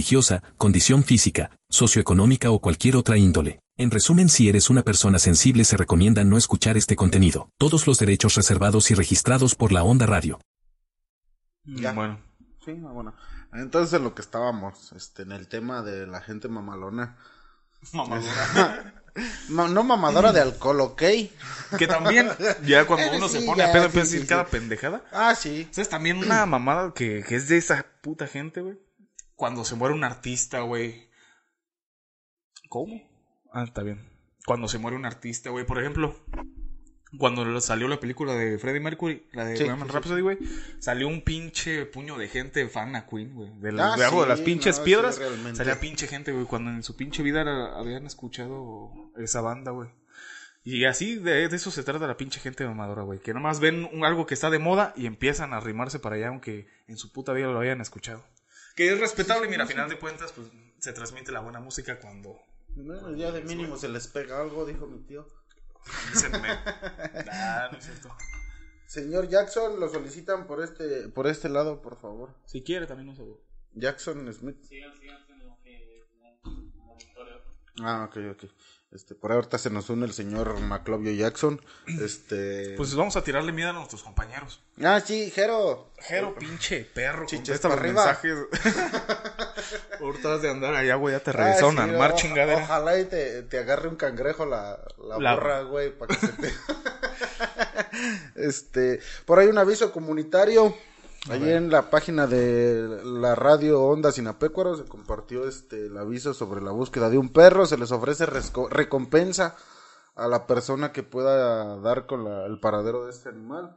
religiosa, condición física, socioeconómica o cualquier otra índole. En resumen, si eres una persona sensible se recomienda no escuchar este contenido. Todos los derechos reservados y registrados por la onda radio. Ya. Bueno. Sí, bueno. Entonces en lo que estábamos, este, en el tema de la gente mamalona. Mamalona. no mamadora de alcohol, ¿ok? Que también, ya cuando uno se pone a pedo a decir cada pendejada. Ah, sí. ¿Sabes? También una mamada que, que es de esa puta gente, güey cuando se muere un artista, güey. ¿Cómo? Ah, está bien. Cuando se muere un artista, güey. Por ejemplo, cuando salió la película de Freddie Mercury, la de Rhapsody, güey, salió un pinche puño de gente fan a Queen, güey. De, ah, de, las pinches piedras. salía pinche gente, güey, cuando en su pinche vida habían escuchado esa banda, güey. Y así de, eso se trata la pinche gente mamadora, güey. Que nomás ven algo que está de moda y empiezan a arrimarse para allá, aunque en su puta vida lo hayan escuchado. Que es respetable, mira, a final de cuentas, pues se transmite la buena música cuando. Bueno, ya de mínimo se les pega algo, dijo mi tío. nah, no es cierto. Señor Jackson, lo solicitan por este, por este lado, por favor. Si quiere, también no seguro. Jackson Smith. Ah, ok, ok. Este, por ahorita se nos une el señor Maclovio Jackson. Este. Pues vamos a tirarle miedo a nuestros compañeros. Ah, sí, Jero. Jero, pinche perro. Chiches para arriba. mensajes. ahorita de andar allá, güey, ya te regresaron ah, mar chingadera. Ojalá y te, te, agarre un cangrejo la, la, borra, güey, para que se te. este. Por ahí un aviso comunitario. Allí en la página de la radio Onda Sinapecuaro se compartió este el aviso sobre la búsqueda de un perro. Se les ofrece recompensa a la persona que pueda dar con el paradero de este animal.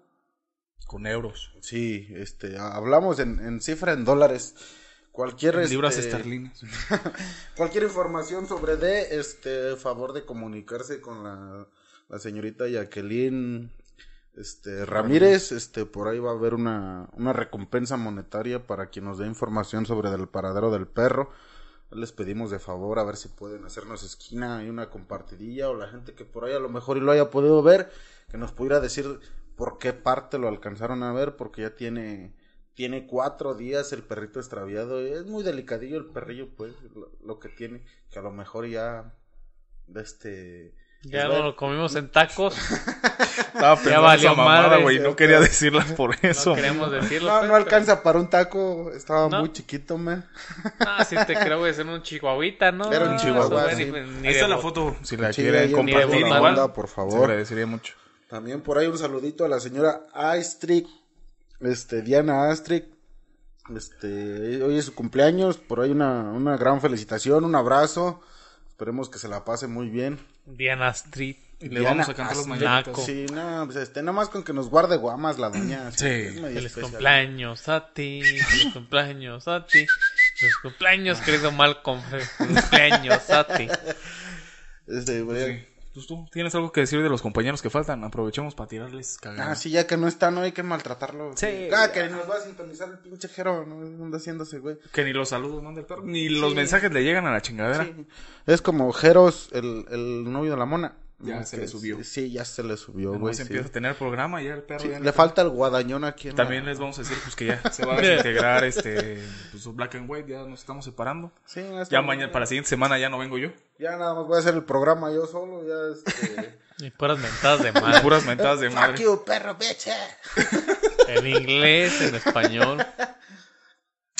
Con euros. Sí, este, hablamos en, cifra en dólares. Cualquier en libras este, esterlinas. cualquier información sobre de este favor de comunicarse con la, la señorita Jacqueline este, Ramírez, este, por ahí va a haber una, una recompensa monetaria para quien nos dé información sobre el paradero del perro. Les pedimos de favor a ver si pueden hacernos esquina y una compartidilla o la gente que por ahí a lo mejor y lo haya podido ver, que nos pudiera decir por qué parte lo alcanzaron a ver, porque ya tiene, tiene cuatro días el perrito extraviado. Es muy delicadillo el perrillo, pues, lo, que tiene, que a lo mejor ya, este, ya no lo comimos en tacos. Estaba ya valió madre, güey. No quería decirla por eso. No queremos decirlo. No, no pues, alcanza para un taco. Estaba muy chiquito, man. Ah, sí te creo, güey. Ser un chihuahuita, ¿no? Era un chihuahua. Ahí está la foto. Si la quieren compartir igual. por favor. Se agradecería mucho. También por ahí un saludito a la señora Astrick. Este, Diana Astrick. Este, hoy es su cumpleaños. Por ahí una, una gran felicitación, un abrazo. Esperemos que se la pase muy bien. Diana Street. Y le vamos a cantar los mañanitos. Sí, no, pues este, nada más con que nos guarde guamas la doña. Sí. Feliz cumpleaños a ti, feliz cumpleaños a ti, feliz cumpleaños, querido Malcolm, feliz cumpleaños a ti. Este, güey. Pues tú tienes algo que decir de los compañeros que faltan. Aprovechemos para tirarles cagadas. Ah, sí, ya que no están, no hay que maltratarlo. Sí. Ah, que nos va a sintonizar el pinche jero, no anda haciéndose, güey. Que ni los saludos manda el perro, ni los mensajes le llegan a la chingadera. Sí. Es como Jeros, el, el novio de la mona. Ya se le subió. Sí, ya se le subió, güey. Se empieza a tener programa y ya el perro. le falta el guadañón aquí. También les vamos a decir pues que ya se va a desintegrar este pues, Black and White, ya nos estamos separando. Sí, ya mañana, para la siguiente semana ya no vengo yo. Ya nada más voy a hacer el programa yo solo, ya este... Y puras mentadas de madre. puras mentadas de madre. Fuck you, perro, bitch. en inglés, en español.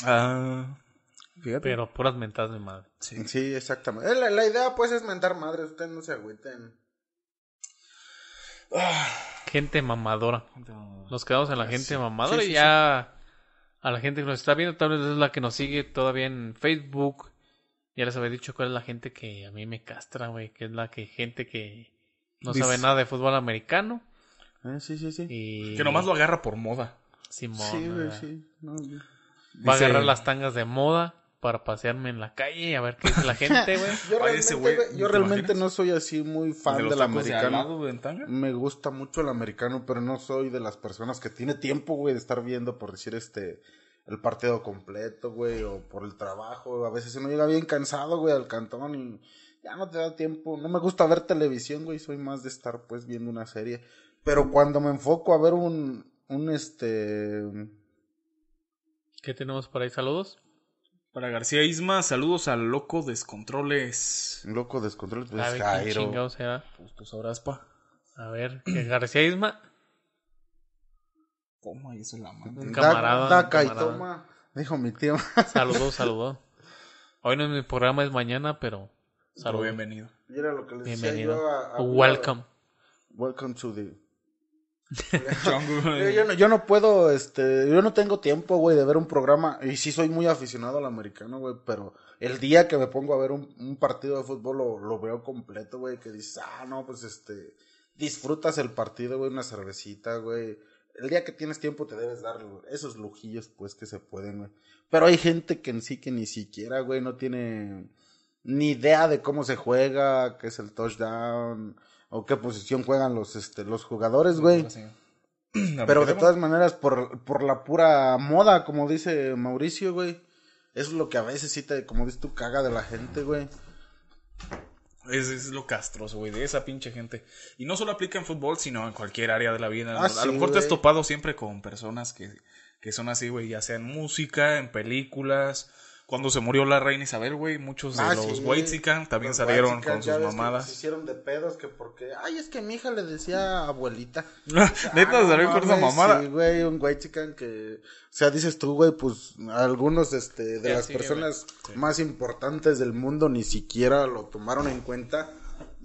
Ah... Pero puras mentadas de madre. Sí, sí exactamente. La, la, idea, pues, es mentar madre. Ustedes no se agüiten. Gente mamadora. Nos quedamos en la gente mamadora y ya a la gente que nos está viendo, tal vez es la que nos sigue todavía en Facebook. Ya les había dicho cuál es la gente que a mí me castra, güey, que es la que gente que no sabe nada de fútbol americano. Ah, sí, sí, sí. Y... Que nomás lo agarra por moda. Simón. Sí, güey, sí. Va a agarrar las tangas de moda para pasearme en la calle y a ver qué dice la gente, güey. Yo realmente, no soy así muy fan ¿De del de americano. de Tanga? Me gusta mucho el americano, pero no soy de las personas que tiene tiempo, güey, de estar viendo, por decir, este, el partido completo, güey, o por el trabajo. A veces uno llega bien cansado, güey, al cantón y ya no te da tiempo. No me gusta ver televisión, güey, soy más de estar, pues, viendo una serie. Pero cuando me enfoco a ver un, un, este, ¿Qué tenemos por ahí? Saludos. Para García Isma, saludos al loco Descontroles. un loco descontrol, pues, a ver quién Jairo. chingado será. Pues tú sabrás, pa. A ver, que García Isma. Toma, y eso es la mano. Un Da- camarada, daca un y camarada. toma, dijo mi tío. Saludó, saludó. Hoy no es mi programa, es mañana, pero Pero saludos. bienvenido. Mira lo que les decía Bienvenido. yo a- a- Welcome. Welcome to the Yo, yo no, yo no puedo, este, yo no tengo tiempo, güey, de ver un programa, y sí soy muy aficionado al americano, güey, pero el día que me pongo a ver un, un partido de fútbol lo, lo veo completo, güey, que dices, ah, no, pues, este, disfrutas el partido, güey, una cervecita, güey. El día que tienes tiempo te debes dar esos lujillos, pues, que se pueden, güey. Pero hay gente que en sí que ni siquiera, güey, no tiene ni idea de cómo se juega, qué es el touchdown, o qué posición juegan los, este, los jugadores, güey. Pero de todas maneras, por, por la pura moda, como dice Mauricio, güey. Eso es lo que a veces sí te, como dices tú, caga de la gente, güey. Es, es lo castroso, güey, de esa pinche gente. Y no solo aplica en fútbol, sino en cualquier área de la vida. Ah, a sí, lo mejor te has topado siempre con personas que, que son así, güey, ya sea en música, en películas. Cuando se murió la reina Isabel, güey, muchos de Ah, los sí, también Los salieron con sus que mamadas. Se hicieron de pedos que porque, ay, es que mi hija le decía abuelita. Neta, Ah, no salieron con esa mamada. Sí, güey, un que, o sea, dices tú, güey, pues algunos, este, de las sí, personas más importantes del mundo ni siquiera lo tomaron en cuenta.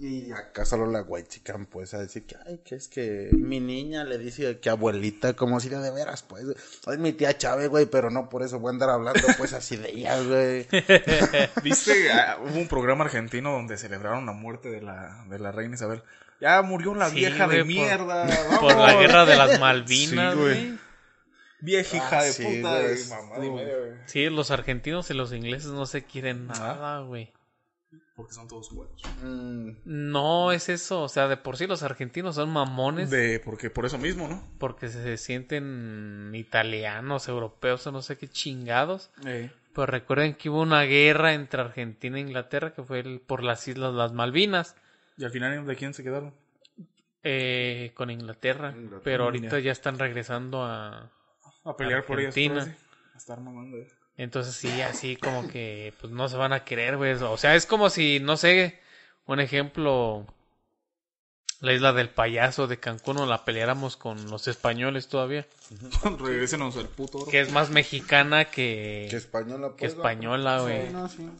Y acá solo la güey chican, pues, a decir que, ay, que es que mi niña le dice que abuelita, como si de, de veras, pues, es mi tía Chávez, güey, pero no por eso voy a andar hablando, pues, así de ella, güey. ¿Viste? Ah, hubo un programa argentino donde celebraron la muerte de la, de la reina Isabel. Ya murió la Sí, vieja de güey, por- mierda. Por la vamos. guerra de las Malvinas, Sí, güey. güey. Vieja hija Ah, de sí, puta. güey, güey. Sí, los argentinos y los ingleses no se quieren nada, güey. Porque son todos huevos. Mm, No es eso, o sea, de por sí los argentinos son mamones De, porque por eso mismo, ¿no? porque se sienten italianos, europeos o no sé qué chingados. Pero recuerden que hubo una guerra entre Argentina e Inglaterra que fue el- por las islas las Malvinas Y al final, ¿de quién se quedaron? eh, con Inglaterra, Inglaterra, pero ahorita ya. están regresando a A pelear por ellas. Sí. A estar mamando. eh. Entonces sí así como que pues no se van a querer, güey. O sea, es como si no sé, un ejemplo la isla del payaso de Cancún o la peleáramos con los españoles todavía, Regrésenos al puto oro. que es más mexicana que que española, que pues, española, ¿no? güey. Sí, no, sí.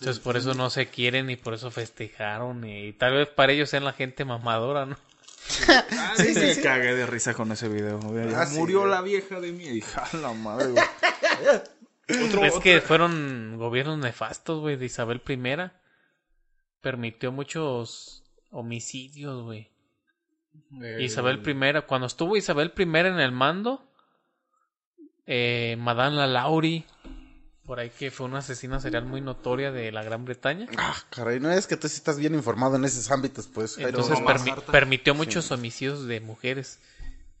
Entonces por eso no se quieren y por eso festejaron y tal vez para ellos sean la gente mamadora, ¿no? Sí, me cagué de risa con ese video. Ah, sí, murió güey. la vieja de mi hija, la madre, güey. Otro, es otro- que fueron gobiernos nefastos, güey, de Isabel I. Permitió muchos homicidios, güey. Isabel I, cuando estuvo Isabel I en el mando, eh, Madame la Lauri, por ahí que fue una asesina serial muy notoria de la Gran Bretaña. Ah, caray, no es que tú sí estás bien informado en esos ámbitos, pues. Jairo. Entonces no más permi- harta. permitió muchos homicidios de mujeres.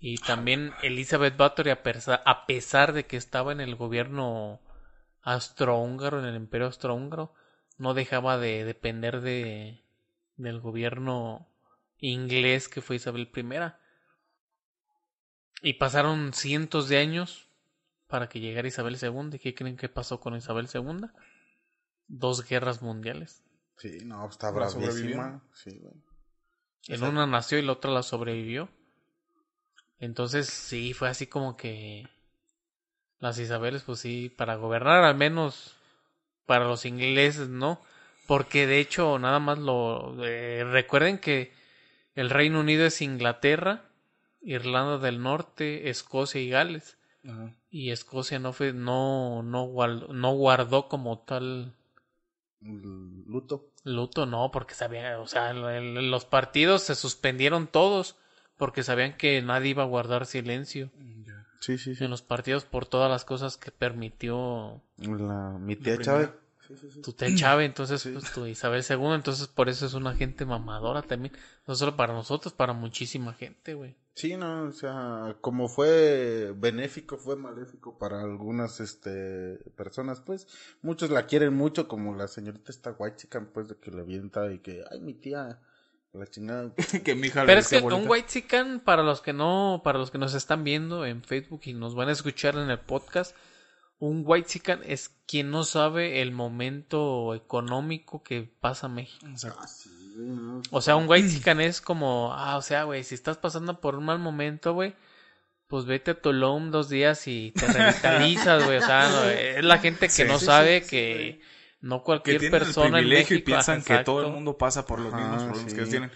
Y también Elizabeth Bathory, a, persa- a pesar de que estaba en el gobierno austrohúngaro, en el imperio austrohúngaro, no dejaba de depender de del gobierno inglés que fue Isabel I. Y pasaron cientos de años para que llegara Isabel II. ¿Y qué creen que pasó con Isabel II? Dos guerras mundiales. Sí, no, está La sobrevivió. bravísima. Sí, güey. En una nació y la otra la sobrevivió. Entonces, sí, fue así como que las Isabeles, pues sí, para gobernar, al menos para los ingleses, ¿no? Porque de hecho, nada más lo... eh, recuerden que el Reino Unido es Inglaterra, Irlanda del Norte, Escocia y Gales. Ajá. Y Escocia no fue, no, no, guardó, no guardó como tal Luto. Luto no, porque sabían, o sea, el- los partidos se suspendieron todos porque sabían que nadie iba a guardar silencio. Sí, sí, sí. en los partidos por todas las cosas que permitió La, mi tía tu tía Chávez, entonces pues, tu Isabel II, entonces por eso es una gente mamadora también, no solo para nosotros, para muchísima gente, güey. Sí, no, o sea, como fue benéfico, fue maléfico para algunas este personas, pues muchos la quieren mucho, como la señorita esta white chica, pues de que le avienta y que, ay, mi tía, la chingada. que mi hija le Pero es que un abuelita. white chican para los que no, para los que nos están viendo en Facebook y nos van a escuchar en el podcast, un white chican es quien no sabe el momento económico que pasa México. Exacto. O sea, un white chican es como, ah, o sea, güey, si estás pasando por un mal momento, güey, pues vete a Tulum dos días y te revitalizas, güey. O sea, no, es la gente que Sí, no sí, sabe sí, sí, que no que cualquier tienen el persona en privilegio México y piensan que todo el mundo pasa por los Ajá, mismos problemas sí. que ellos tienen.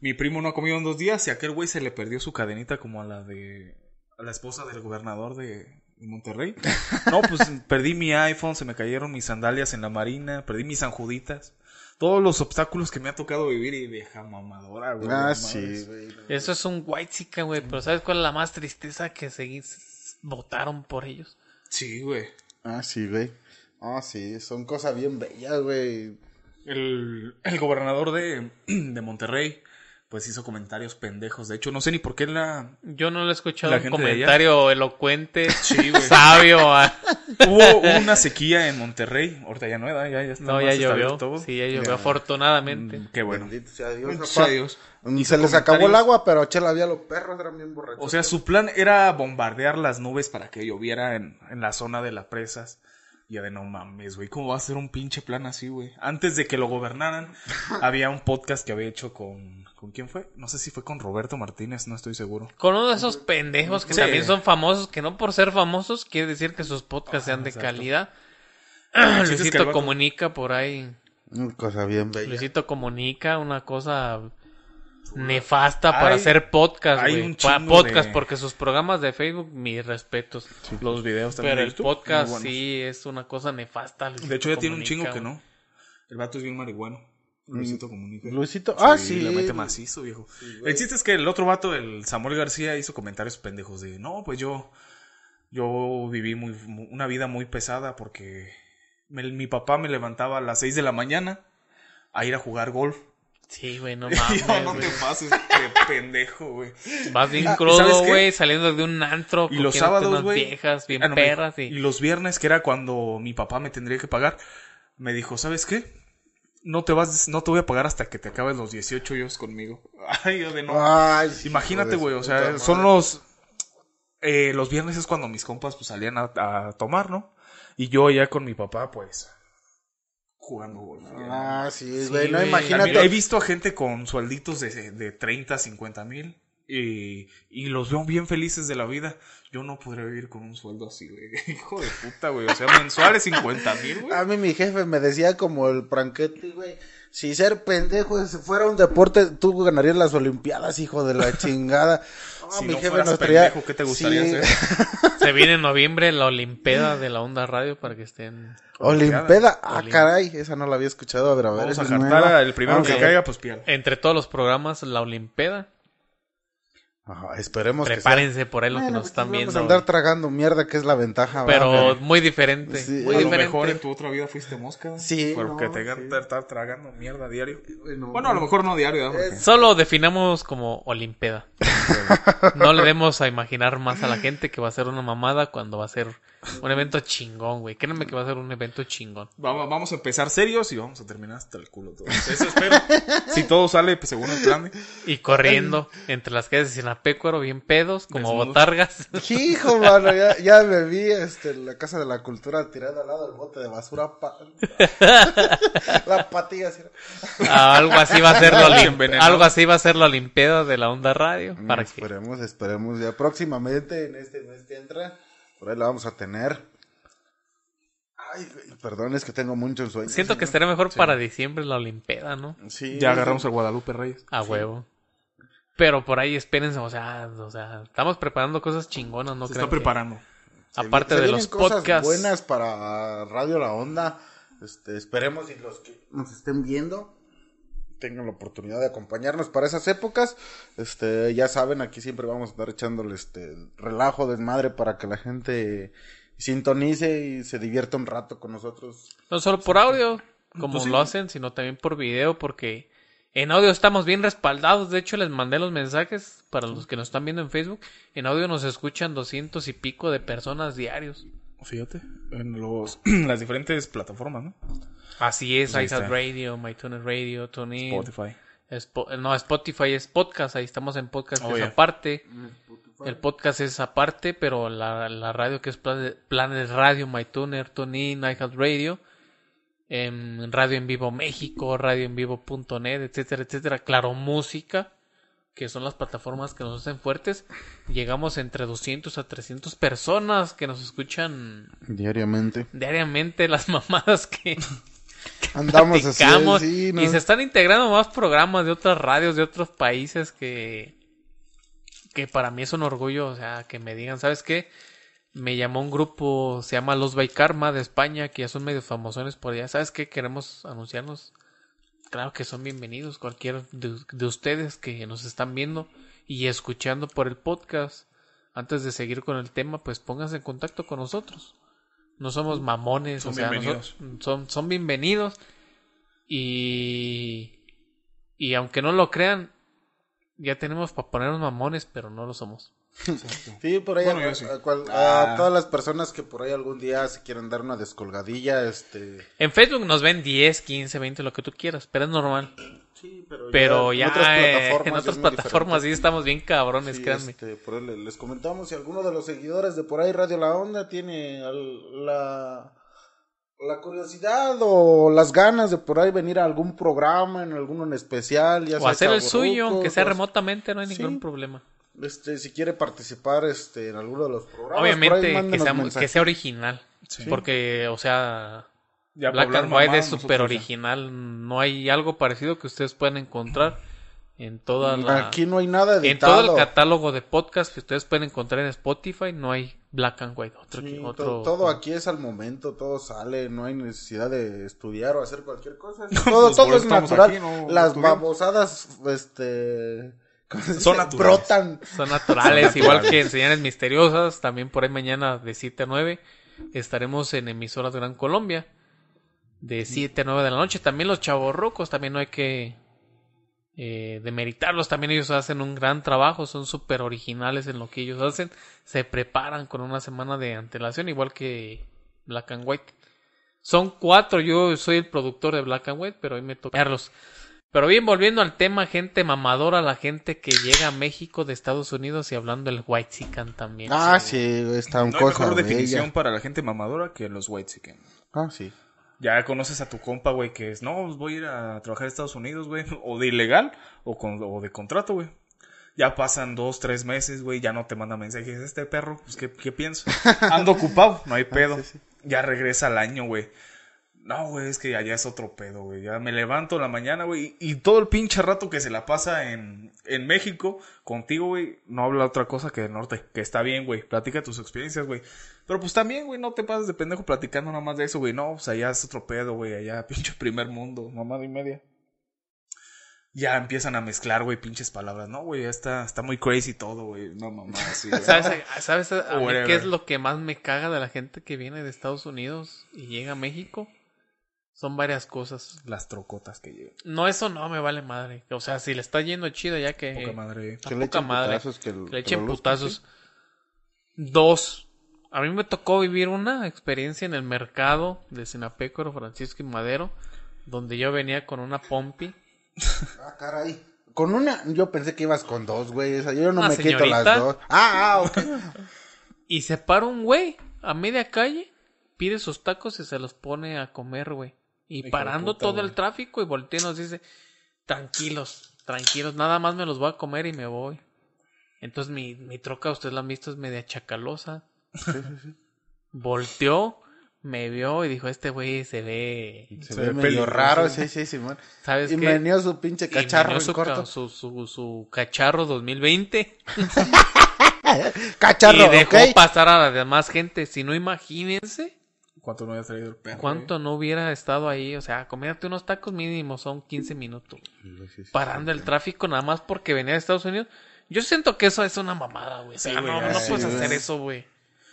Mi primo no ha comido en dos días y a aquel güey se le perdió su cadenita como a la de a la esposa del gobernador de, de Monterrey. No, pues perdí mi iPhone, se me cayeron mis sandalias en la marina, perdí mis sanjuditas. Todos los obstáculos que me ha tocado vivir y vieja mamadora, güey. Ah, sí, güey. Eso es un white chican, güey. Pero ¿sabes cuál es la más tristeza? Que seguí votaron por ellos. Sí, güey. Ah, sí, güey. Ah, sí, son cosas bien bellas, güey. El, el gobernador de, de Monterrey, pues hizo comentarios pendejos. De hecho, no sé ni por qué la, Yo no le he escuchado La un comentario elocuente, Sí, güey. sabio. Hubo una sequía en Monterrey. Ahorita ya no, ¿verdad? ya, ya está No, ya llovió. todo. Sí, ya llovió, Ya. afortunadamente. Mm, Qué bueno. Bendito sea Dios, Bendito papá. sea Dios. Hizo Se les acabó el agua, pero chela había los perros, eran bien borrachos. O sea, su plan era bombardear las nubes para que lloviera en, en la zona de las presas. Y ya de no mames, güey. ¿Cómo va a ser un pinche plan así, güey? Antes de que lo gobernaran, había un podcast que había hecho con. ¿Con quién fue? No sé si fue con Roberto Martínez, no estoy seguro. Con uno de esos pendejos que Sí. también son famosos, que no por ser famosos quiere decir que sus podcasts sean de exacto. calidad. que Luisito vato- comunica por ahí. Una cosa bien bella. Luisito comunica una cosa nefasta para hacer podcast, hay güey. un Pa- chingo podcast, de- porque sus programas de Facebook, mis respetos. Los videos también. Pero de el YouTube, podcast sí es una cosa nefasta. De hecho, ya tiene un chingo que no. El vato es bien marihuano. Luisito comunica. Luisito, ah, sí. Le mete macizo, viejo. el chiste es que el otro vato, el Samuel García, hizo comentarios pendejos de, no, pues yo, yo viví muy, mu- una vida muy pesada porque me- mi papá me levantaba a las 6 de la mañana a ir a jugar golf. Sí, güey, no Y mames. yo, no güey. te pases, qué pendejo, güey. Vas bien Ah, ¿y crudo, güey, saliendo de un antro. Y los sábados, unas güey. viejas bien Ah, no, perras. y Y... los viernes, que era cuando mi papá me tendría que pagar, me dijo, ¿sabes qué? No te vas, no te voy a pagar hasta que te acabes los 18 años conmigo. Ay, yo de no. Ay, Imagínate, güey, o sea, son madre. los... eh, los viernes es cuando mis compas pues salían a, a tomar, ¿no? Y yo ya con mi papá, pues, jugando golf. Ah, sí, Sí, güey, no imagínate. He visto a gente con suelditos de, de 30, 50 mil y, y los veo bien felices de la vida. Yo no podría vivir con un sueldo así, güey. Hijo de puta, güey. O sea, mensuales 50 mil, güey. A mí mi jefe me decía como el pranquete, güey. Si ser pendejo si fuera un deporte, tú ganarías las olimpiadas, hijo de la chingada. No, Si mi no jefe fueras nos traía... pendejo, ¿qué te gustaría Sí. hacer? Se viene en noviembre la Olimpeda de la Onda Radio para que estén. Olimpeda, ah, Olim- caray, esa no la había escuchado, a ver, a ver. Vamos a jartar al primero Vamos que caiga, pues pierde. Entre todos los programas, la Olimpeda. Ajá, esperemos que sea. Prepárense por ahí los que nos están vamos viendo. a andar tragando mierda, que es la ventaja. Pero ¿verdad? muy diferente. Sí, muy a lo diferente. mejor en tu otra vida fuiste mosca. Sí, Porque no, te sí. estar tragando mierda diario. Bueno, Bueno, a lo mejor no diario, Solo definamos como Olimpeda. No le demos a imaginar más a la gente que va a ser una mamada cuando va a ser un evento chingón, güey. Créanme que va a ser un evento chingón. Vamos, vamos a empezar serios y vamos a terminar hasta el culo todo. Eso espero. si todo sale pues, según el plan. Y corriendo entre las calles de Sinapecuaro, bien pedos, como botargas. Hijo, mano, ya, ya me vi este, en la Casa de la Cultura tirada al lado del bote de basura. pa- la patilla así. Ah, algo así va a ser la Olim- Envenenado. algo así va a ser la Olimpeda de la Onda Radio. Para que Esperemos, esperemos ya próximamente en este mes que entra. Por ahí la vamos a tener. Ay, perdón, es que tengo mucho sueño. siento que estaría mejor para diciembre la Olimpeda, ¿no? Sí, Ya agarramos al Guadalupe Reyes. A huevo. Pero por ahí espérense, o sea, o sea, estamos preparando cosas chingonas, ¿no? Se está que- preparando. Se Aparte de los cosas podcasts. buenas para Radio La Onda. Este, esperemos y los que nos estén viendo tengan la oportunidad de acompañarnos para esas épocas. Este, ya saben, aquí siempre vamos a estar echándole este relajo, desmadre para que la gente sintonice y se divierta un rato con nosotros. No solo por audio, como Pues sí. lo hacen, sino también por video, porque en audio estamos bien respaldados. De hecho, les mandé los mensajes para los que nos están viendo en Facebook. En audio nos escuchan doscientos y pico de personas diarios. Fíjate, en los, las diferentes plataformas, ¿no? Así es, Pues está. Radio, MyTuner Radio, TuneIn. Spotify. Spo- no, Spotify es podcast, ahí estamos en podcast, Oh, es aparte. El podcast es aparte, pero la, la radio que es Planet, Planet Radio, MyTuner, TuneIn, iHeart Radio, em, Radio en Vivo México, Radio en Vivo.net, etcétera, etcétera. Claro, Música, que son las plataformas que nos hacen fuertes. Llegamos entre 200 a 300 personas que nos escuchan Diariamente. diariamente las mamadas que Andamos así, platicamos sí, ¿no? y se están integrando más programas de otras radios de otros países que que para mí es un orgullo, o sea, que me digan, ¿sabes qué? Me llamó un grupo, se llama Los By Karma de España, que ya son medio famosones por allá. ¿Sabes qué? Queremos anunciarnos. Claro que son bienvenidos cualquiera de, de ustedes que nos están viendo y escuchando por el podcast. Antes de seguir con el tema, pues pónganse en contacto con nosotros. No somos mamones, Son o sea, bienvenidos. nosotros- son, son bienvenidos. Y, y aunque no lo crean, ya tenemos para ponernos mamones, pero no lo somos. Sí, por ahí Bueno, a, yo sí. a cual- Ah. a todas las personas que por ahí algún día se quieren dar una descolgadilla, este... En Facebook nos ven 10, 15, 20, lo que tú quieras, pero es normal. Sí, pero, Pero ya, en otras plataformas, en otras sí estamos bien cabrones, Sí, créanme. este, por les comentamos si alguno de los seguidores de por ahí Radio La Onda tiene al- la, la curiosidad o las ganas de por ahí venir a algún programa, en alguno en especial, ya O sea hacer el suyo, aunque sea remotamente, no hay Sí. ningún problema. Este, si quiere participar este, en alguno de los programas, Obviamente que sea, que mensajes. sea original. Porque, o sea, Ya Black and White es súper ya. original. No hay algo parecido que ustedes puedan encontrar en toda la... Aquí no hay nada En editado. todo el catálogo de podcast que ustedes pueden encontrar en Spotify, no hay Black and White. Otro, Sí, otro- to- todo aquí es al momento, todo sale, no hay necesidad de estudiar o hacer cualquier cosa. Todo, Pues todo es natural. aquí, no Las estudiamos. babosadas, este, ¿cómo se Son naturales. brotan. Son naturales, igual que en Señales Misteriosas. También por ahí mañana de 7 a 9 estaremos en Emisoras Gran Colombia. De 7 a 9 de la noche. También los chavorrucos, también no hay que eh, demeritarlos. También ellos hacen un gran trabajo, son súper originales en lo que ellos hacen. Se preparan con una semana de antelación, igual que Black and White. Son cuatro, yo soy el productor de Black and White, pero hoy me toca verlos. Pero bien, volviendo al tema, gente mamadora, la gente que llega a México de Estados Unidos y hablando el White Sican también. Ah, sí, está No un hay cosa mejor definición para la gente mamadora que los white chicken. Ah, sí. Ya conoces a tu compa, güey, que es, no, pues voy a ir a trabajar a Estados Unidos, güey, o de ilegal o, con, o de contrato, güey. Ya pasan dos, tres meses, güey, ya no te manda mensajes. Este perro, pues, ¿qué, qué pienso? Ando ocupado, no hay pedo. sí, sí. Ya regresa al año, güey. No, güey, es que allá es otro pedo, güey. Ya me levanto en la mañana, güey, y, y todo el pinche rato que se la pasa en, en México contigo, güey, no habla otra cosa que del norte. Que está bien, güey. Platica tus experiencias, güey. Pero pues también, güey, no te pases de pendejo platicando nada más de eso, güey. No, pues allá es otro pedo, güey. Allá, pinche primer mundo, mamada y media. Ya empiezan a mezclar, güey, pinches palabras. No, güey, ya está, está muy crazy todo, güey. No, mamá, güey. ¿Sabes, ¿sabes a mí Whatever. qué es lo que más me caga de la gente que viene de Estados Unidos y llega a México? Son varias cosas. Las trocotas que llegan. No, eso no me vale madre. O sea, si le está yendo chido ya que... Poca madre. Que le poca echen madre. putazos, que, Que le echen putazos. Dos. A mí me tocó vivir una experiencia en el mercado de Sinapécoro, Francisco y Madero, donde yo venía con una pompi. Ah, caray. Con una, yo pensé que ibas con dos, güey. O sea, yo no Una me quito las dos. Ah, ah, ok. Y se para un güey a media calle, pide sus tacos y se los pone a comer, güey. Y Hijo parando puta, todo güey. el tráfico y voltea y nos dice, tranquilos, tranquilos, nada más me los voy a comer y me voy. Entonces mi, mi troca, ustedes la han visto, es media chacalosa. Volteó, me vio y dijo, este güey se ve... Se, Se ve ve medio peligroso. raro, sí, sí, Simón. ¿Sabes Y qué? venía su pinche Y cacharro en su, corto. su, su, su cacharro 2020 Cacharro, y dejó pasar a la demás gente. Si no, imagínense ¿Cuánto no había traído el perro? ¿Cuánto no hubiera estado ahí? O sea, comerte unos tacos mínimo son 15 minutos. Parando el tráfico nada más porque venía de Estados Unidos. Yo siento que eso es una mamada, güey. O sea, no, ya no sí, puedes hacer eso, güey.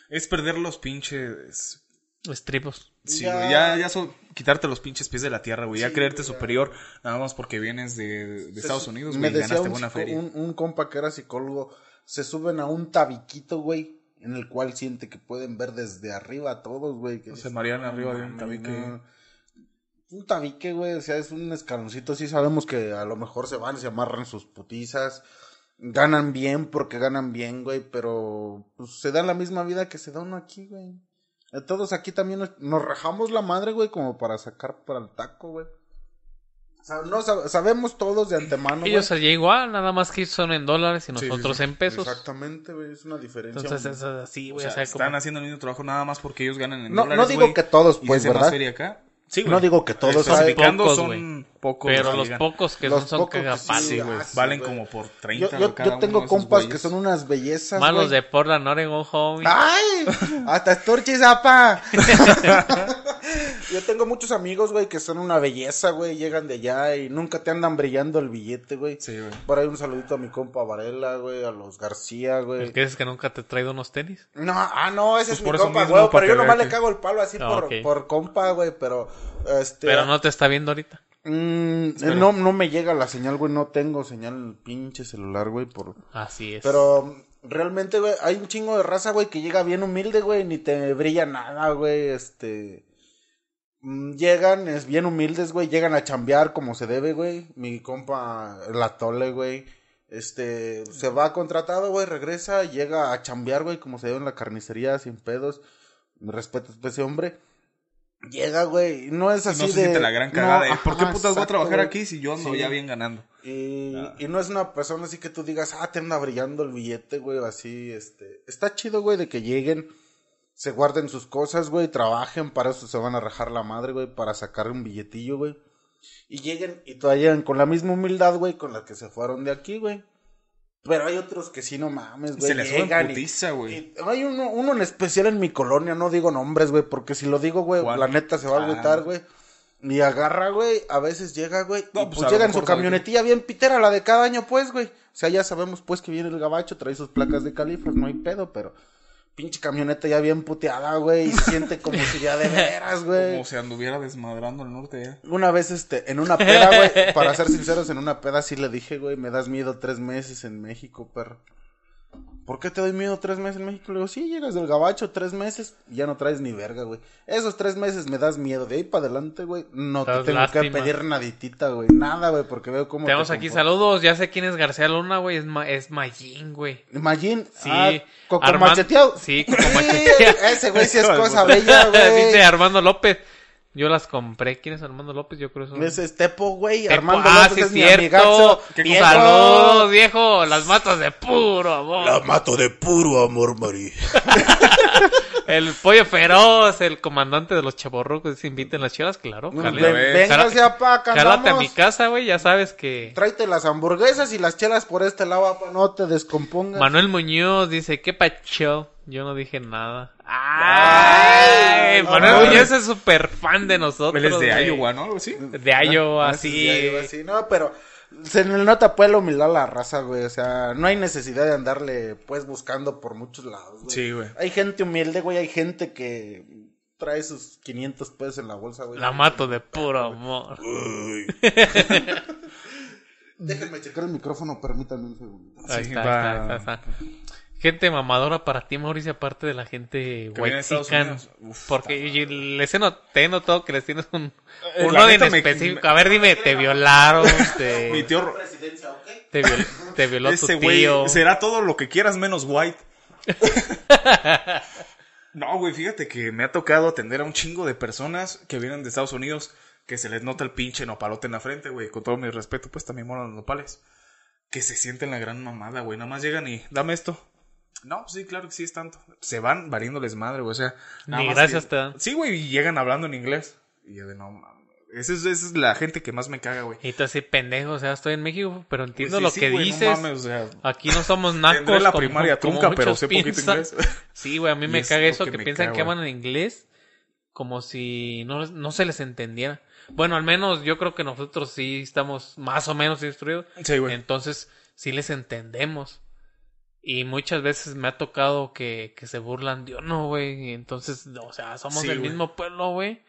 Es perder los pinches. Estribos. Sí, Ya. Ya, ya son quitarte los pinches pies de la tierra, güey. Ya creerte superior, nada más porque vienes de, de Estados Unidos, güey. Ganaste un, buena feria. un, un compa que era psicólogo, se suben a un tabiquito, güey, en el cual siente que pueden ver desde arriba a todos, güey. que Se marean "No arriba de un tabique". no". Un tabique, güey, o sea, es un escaloncito, sí sabemos que a lo mejor se van y se amarran sus putizas, ganan bien porque ganan bien, güey, pero pues se dan la misma vida que se da uno aquí, güey. Eh, Todos aquí también nos, nos rajamos la madre, güey, como para sacar para el taco, güey. O no sab- sabemos todos de antemano. Ellos allá igual, nada más que son en dólares y Sí, sí, nosotros sí. en pesos. Exactamente, güey, es una diferencia. Entonces es así, O güey. sea, O sea, están como- haciendo el mismo trabajo nada más porque ellos ganan en No, dólares, no digo güey, que todos, y pues, se hace más ¿verdad? feria acá. Sí. No digo que todos, Especificando Pocos, son pocos. pero los pocos que Los son, son pocos que cagapalos, sí, Sí, güey. Sí, Valen como por Yo, 30 yo, cada yo uno tengo compas que son unas bellezas, Más los güey. de Portland, Oregon, homie. ¡Ay! ¡Hasta estorches, apa! Yo tengo muchos amigos, güey, que son una belleza, güey. Llegan de allá y nunca te andan brillando el billete, güey. Sí, güey. Por ahí un saludito a mi compa Varela, güey, a los García, güey. dices que nunca te he traído unos tenis. No, ah, no, ese Pues es mi compa, güey. Pero yo nomás le cago el palo así Ah, por compa, güey, pero... Este, Pero no te está viendo ahorita. Mm, no, no me llega la señal, güey. No tengo señal pinche celular, güey. Por... Así es. Pero realmente, güey, hay un chingo de raza, güey, que llega bien humilde, güey. Ni te brilla nada, güey. Este. mm, Llegan, es bien humildes, güey. Llegan a chambear como se debe, güey. Mi compa, la tole, güey. Este, se va contratado, güey, regresa, llega a chambear, güey, como se debe en la carnicería, sin pedos. Respeto a ese hombre. Llega, güey, no es así no se de... siente la gran no, cagada. de, ¿Por qué putas voy a exacto, trabajar güey. aquí si yo ando Sí. ya bien ganando? Y, Ah. y no es una persona así que tú digas, ah, te anda brillando el billete, güey, así, este. Está chido, güey, de que lleguen, se guarden sus cosas, güey, trabajen, para eso se van a rajar la madre, güey, para sacar un billetillo, güey. Y lleguen y todavía llegan con la misma humildad, güey, con la que se fueron de aquí, güey. Pero hay otros que sí, no mames, güey. Se les llegan putiza, güey. hay uno, uno en especial en mi colonia, no digo nombres, güey, porque si lo digo, güey, ¿Cuál? la neta se va a Ah. agüitar, güey. Y agarra, güey, a veces llega, güey, No, y pues, pues, llega en su camionetilla bien pitera, la de cada año, pues, güey. O sea, ya sabemos, pues, que viene el gabacho, trae sus placas de califas, no hay pedo, pero pinche camioneta ya bien puteada, güey, y se siente como si ya de veras, güey. Como si anduviera desmadrando el norte ya. Una vez, este, en una peda, güey, para ser sinceros, en una peda sí le dije, güey, me das miedo tres meses en México, perro. ¿Por qué te doy miedo tres meses en México? Le digo, sí, llegas del gabacho tres meses y ya no traes ni verga, güey. Esos tres meses me das miedo. De ahí para adelante, güey, no te tengo lástima. que pedir naditita, güey. Nada, güey, porque veo cómo Tenemos te aquí comportas. saludos. Ya sé quién es García Luna, güey. Es, Ma es Mayín, güey. Imagín, Sí. ah, coco Armand- macheteado. Sí, coco macheteado. Ese güey sí es cosa bella, güey. Dice Armando López. Yo las compré. ¿Quién es Armando López? Yo creo que Ese es Tepo, güey. Armando ah, López sí, es mi cierto. amigazo. Qué Viejo. Saludos, viejo. Las matas de puro amor. mato de puro amor, Mari. El pollo feroz, el comandante de los chaborrucos. Se inviten las chelas, claro. Véngase acá Jálate a mi casa, güey. Ya sabes que. Tráete las hamburguesas y las chelas por este lado, apa, no te descompongas. Manuel Muñoz dice, ¿qué pacho? Yo no dije nada. Ay, ¡Ay! Manuel. Muñoz es súper fan de nosotros. Él es de. Iowa, ¿no? Así. De Iowa, Ah, sí. sí, ya iba así. No, pero se le nota pues la humildad a la raza, güey. O sea, no hay necesidad de andarle pues buscando por muchos lados, güey. Sí, güey. Hay gente humilde, güey. Hay gente que trae sus 500 pesos en la bolsa, güey. La mato de puro amor. Déjenme checar el micrófono, permítanme un segundo. Ahí Sí, está, está, está. Gente mamadora para ti, Mauricio, aparte de la gente Que viene de Estados white Porque yo- les he not- te he notado que les tienes un... Eh, Uno la en neta me- específico. A ver, dime, te violaron, te, Mi tío... Te, viol- te violó Ese tu güey tío. será todo lo que quieras menos white. no, güey, fíjate que me ha tocado atender a un chingo de personas que vienen de Estados Unidos que se les nota el pinche nopalote en la frente, güey. Con todo mi respeto, pues también moran los nopales. Que se sienten la gran mamada, güey. Nada más llegan y dame esto. No, sí, claro que sí es tanto. Se van valiéndoles madre, güey. O sea, nada Ni más gracias que- te dan. Sí, güey, y llegan hablando en inglés. Y yo de no mames. Esa es, esa es la gente que más me caga, güey. Y tú así, pendejo, o sea, estoy en México, pero entiendo Pues lo sí, que güey, no dices. mames, o sea, Aquí no somos nacos. La como- primaria como trunca, pero sé poquito inglés. Sí, güey, a mí me caga lo eso que piensan caga, que hablan en inglés como si no, no se les entendiera. Bueno, al menos yo creo que nosotros sí estamos más o menos instruidos. Sí, güey. Entonces, sí les entendemos. Y muchas veces me ha tocado que, que se burlan de uno, güey. Entonces, o sea, somos Sí, del mismo pueblo, güey.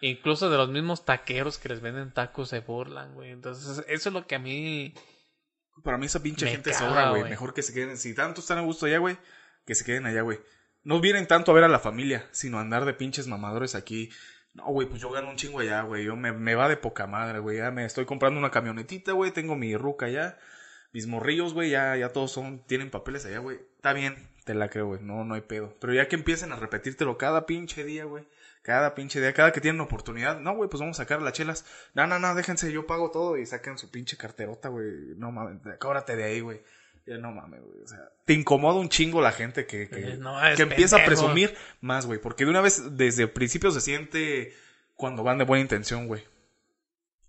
Incluso de los mismos taqueros que les venden tacos se burlan, güey. Entonces, eso es lo que a mí... Para mí esa pinche gente caga, sobra, güey. güey. Mejor que se queden. Si tanto están a gusto allá, güey, que se queden allá, güey. No vienen tanto a ver a la familia, sino a andar de pinches mamadores aquí. No, güey, pues yo gano un chingo allá, güey. Yo me, me va de poca madre, güey. Ya me estoy comprando una camionetita, güey. Tengo mi ruca allá. Mis morrillos, güey, ya, ya todos son, tienen papeles allá, güey. Está bien, te la creo, güey. No, no hay pedo. Pero ya que empiecen a repetírtelo cada pinche día, güey. Cada pinche día, cada que tienen oportunidad. No, güey, pues vamos a sacar las chelas. No, no, no, déjense, yo pago todo y saquen su pinche carterota, güey. No mames, cóbrate de ahí, güey. Ya no mames, güey. O sea, te incomoda un chingo la gente que, que, Eh, no, que empieza a presumir más, güey. Porque de una vez, desde el principio se siente cuando van de buena intención, güey.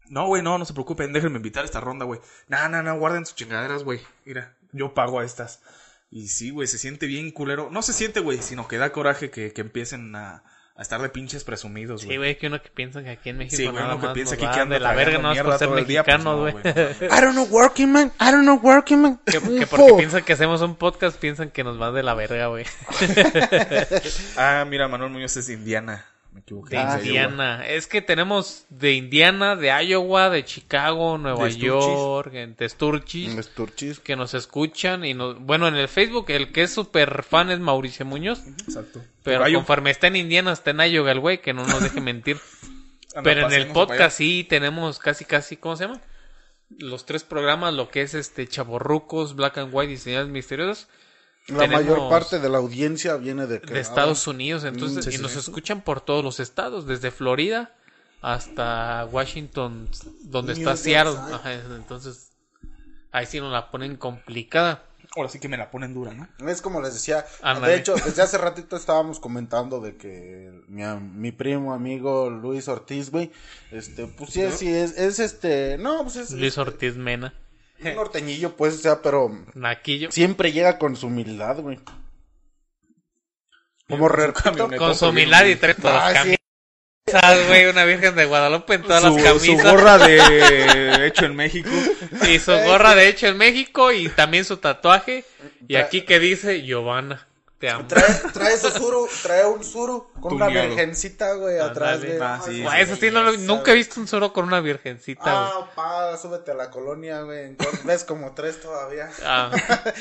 No, güey, no, no se preocupen, déjenme invitar a esta ronda, güey. No, no, no, guarden sus chingaderas, güey. Mira, yo pago a estas. Y sí, güey, se siente bien culero. No se siente, güey, sino que da coraje que, que empiecen a, a estar de pinches presumidos, Sí, güey. güey, que uno que piensa que aquí en México Sí, güey, uno que piensa aquí que anda de la verga no es por ser todo el día, pues mexicano, no, güey. güey. I don't know working man, I don't know working man. que, porque piensan que hacemos un podcast, piensan que nos va de la verga, güey. Ah, mira, Manuel Muñoz es de Indiana. Me equivoqué. De Ah, Indiana. Es que tenemos de Indiana, de Iowa, de Chicago, Nueva De. York, en- de Sturgis, Los turchis. que nos escuchan y nos... Bueno, en el Facebook, el que es súper fan es Mauricio Muñoz. Exacto. pero hay un- conforme está en Indiana, está en Iowa el güey, que no nos deje mentir. anda pero en el podcast sí tenemos casi, casi, ¿cómo se llama? Los tres programas, lo que es este Chaborrucos, Black and White y Señales Misteriosas. La Tenemos- mayor parte de la audiencia viene de, de Estados Unidos, entonces, Mm, sí, y nos sí. escuchan por todos los estados, desde Florida hasta Washington, donde New está Seattle. Ajá, entonces, ahí sí nos la ponen complicada. Ahora sí que me la ponen dura, ¿no? Es como les decía, de hecho, desde hace ratito estábamos comentando de que mi, am- mi primo, amigo Luis Ortiz, güey, este, pues sí, es, sí es, es este, no, pues es, Luis Ortiz Mena, un norteñillo, pues, o sea, pero Naquillo, siempre llega con su humildad, güey. Como Con su repito, con su humildad y trae todas Ah, las sí. camisas, güey, una virgen de Guadalupe en todas su, las su camisas. gorra de hecho en México. Y su gorra de hecho en México y también su tatuaje. Y aquí que dice, Giovanna, te amo. trae, trae su suru, trae un suru con una virgencita, güey, atrás, güey. Ah, sí, eso sí, no lo- nunca he visto un solo con una virgencita, güey. Ah, pa, súbete a la colonia, güey. entonces Ves como tres todavía. Ah.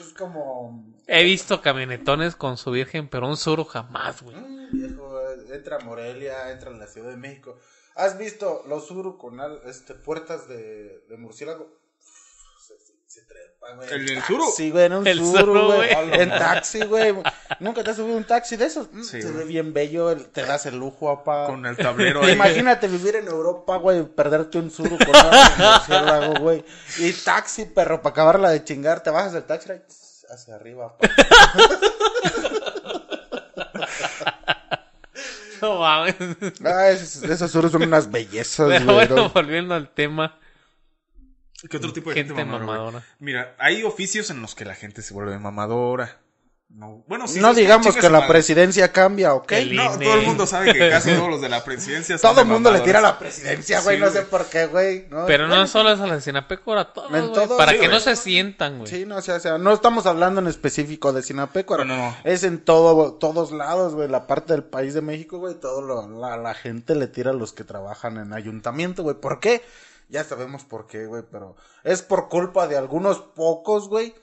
Es como. He visto camionetones con su virgen, pero un suru jamás, güey. mm, viejo, entra a Morelia, entra en la Ciudad de México. ¿Has visto los suru con este, puertas de, de murciélago? Trepa, güey. ¿El suru? güey, en un El suru, suru, güey. güey. En taxi, güey. ¿Nunca te has subido un taxi de esos? Mm, Sí, se ve bien bello, el- te das el lujo, apá. Con el tablero ahí. Imagínate vivir en Europa, güey, perderte un suru con un güey. Y taxi, perro, para acabarla de chingar, te bajas del taxi hacia arriba. pa. No mames. Ah, esos, esos surus son unas bellezas, Pero güey. bueno, ¿no? volviendo al tema. ¿Qué otro tipo de gente, Gente mamadora? Mira, hay oficios en los que la gente se vuelve mamadora. No, bueno, sí, no digamos que la madre. presidencia cambia, ¿ok? El No, INE. todo el mundo sabe que casi todos los de la presidencia son Todo el mundo le tira a la presidencia, güey. Sí, no sé por qué, güey. ¿no? Pero no solo es a la Sinapecuara, para sí, que no se sientan, güey. Sí, no, o sea, o sea, no estamos hablando en específico de Sinapecuaro. No, no, no. Es en todo, todos lados, güey. La parte del país de México, güey. Todo lo- la, la gente le tira a los que trabajan en ayuntamiento, güey. ¿Por qué? Ya sabemos por qué, güey. Pero es por culpa de algunos pocos, güey.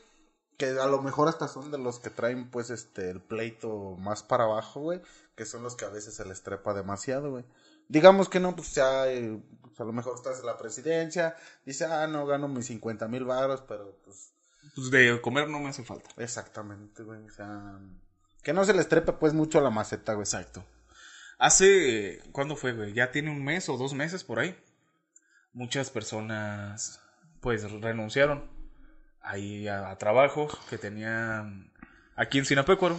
Que a lo mejor hasta son de los que traen, pues, este, el pleito más para abajo, güey. Que son los que a veces se les trepa demasiado, güey. Digamos que no, pues ya, eh, pues, a lo mejor estás en la presidencia. Dice, ah, no, gano mis 50 mil varos, pero pues Pues de comer no me hace falta. Exactamente, güey. O sea, que no se les trepe pues mucho a la maceta, güey. Exacto. Hace, ¿cuándo fue, güey? Ya tiene un mes o dos meses por ahí. Muchas personas, pues, renunciaron ahí a, a trabajos que tenían aquí en Sinapecuaro.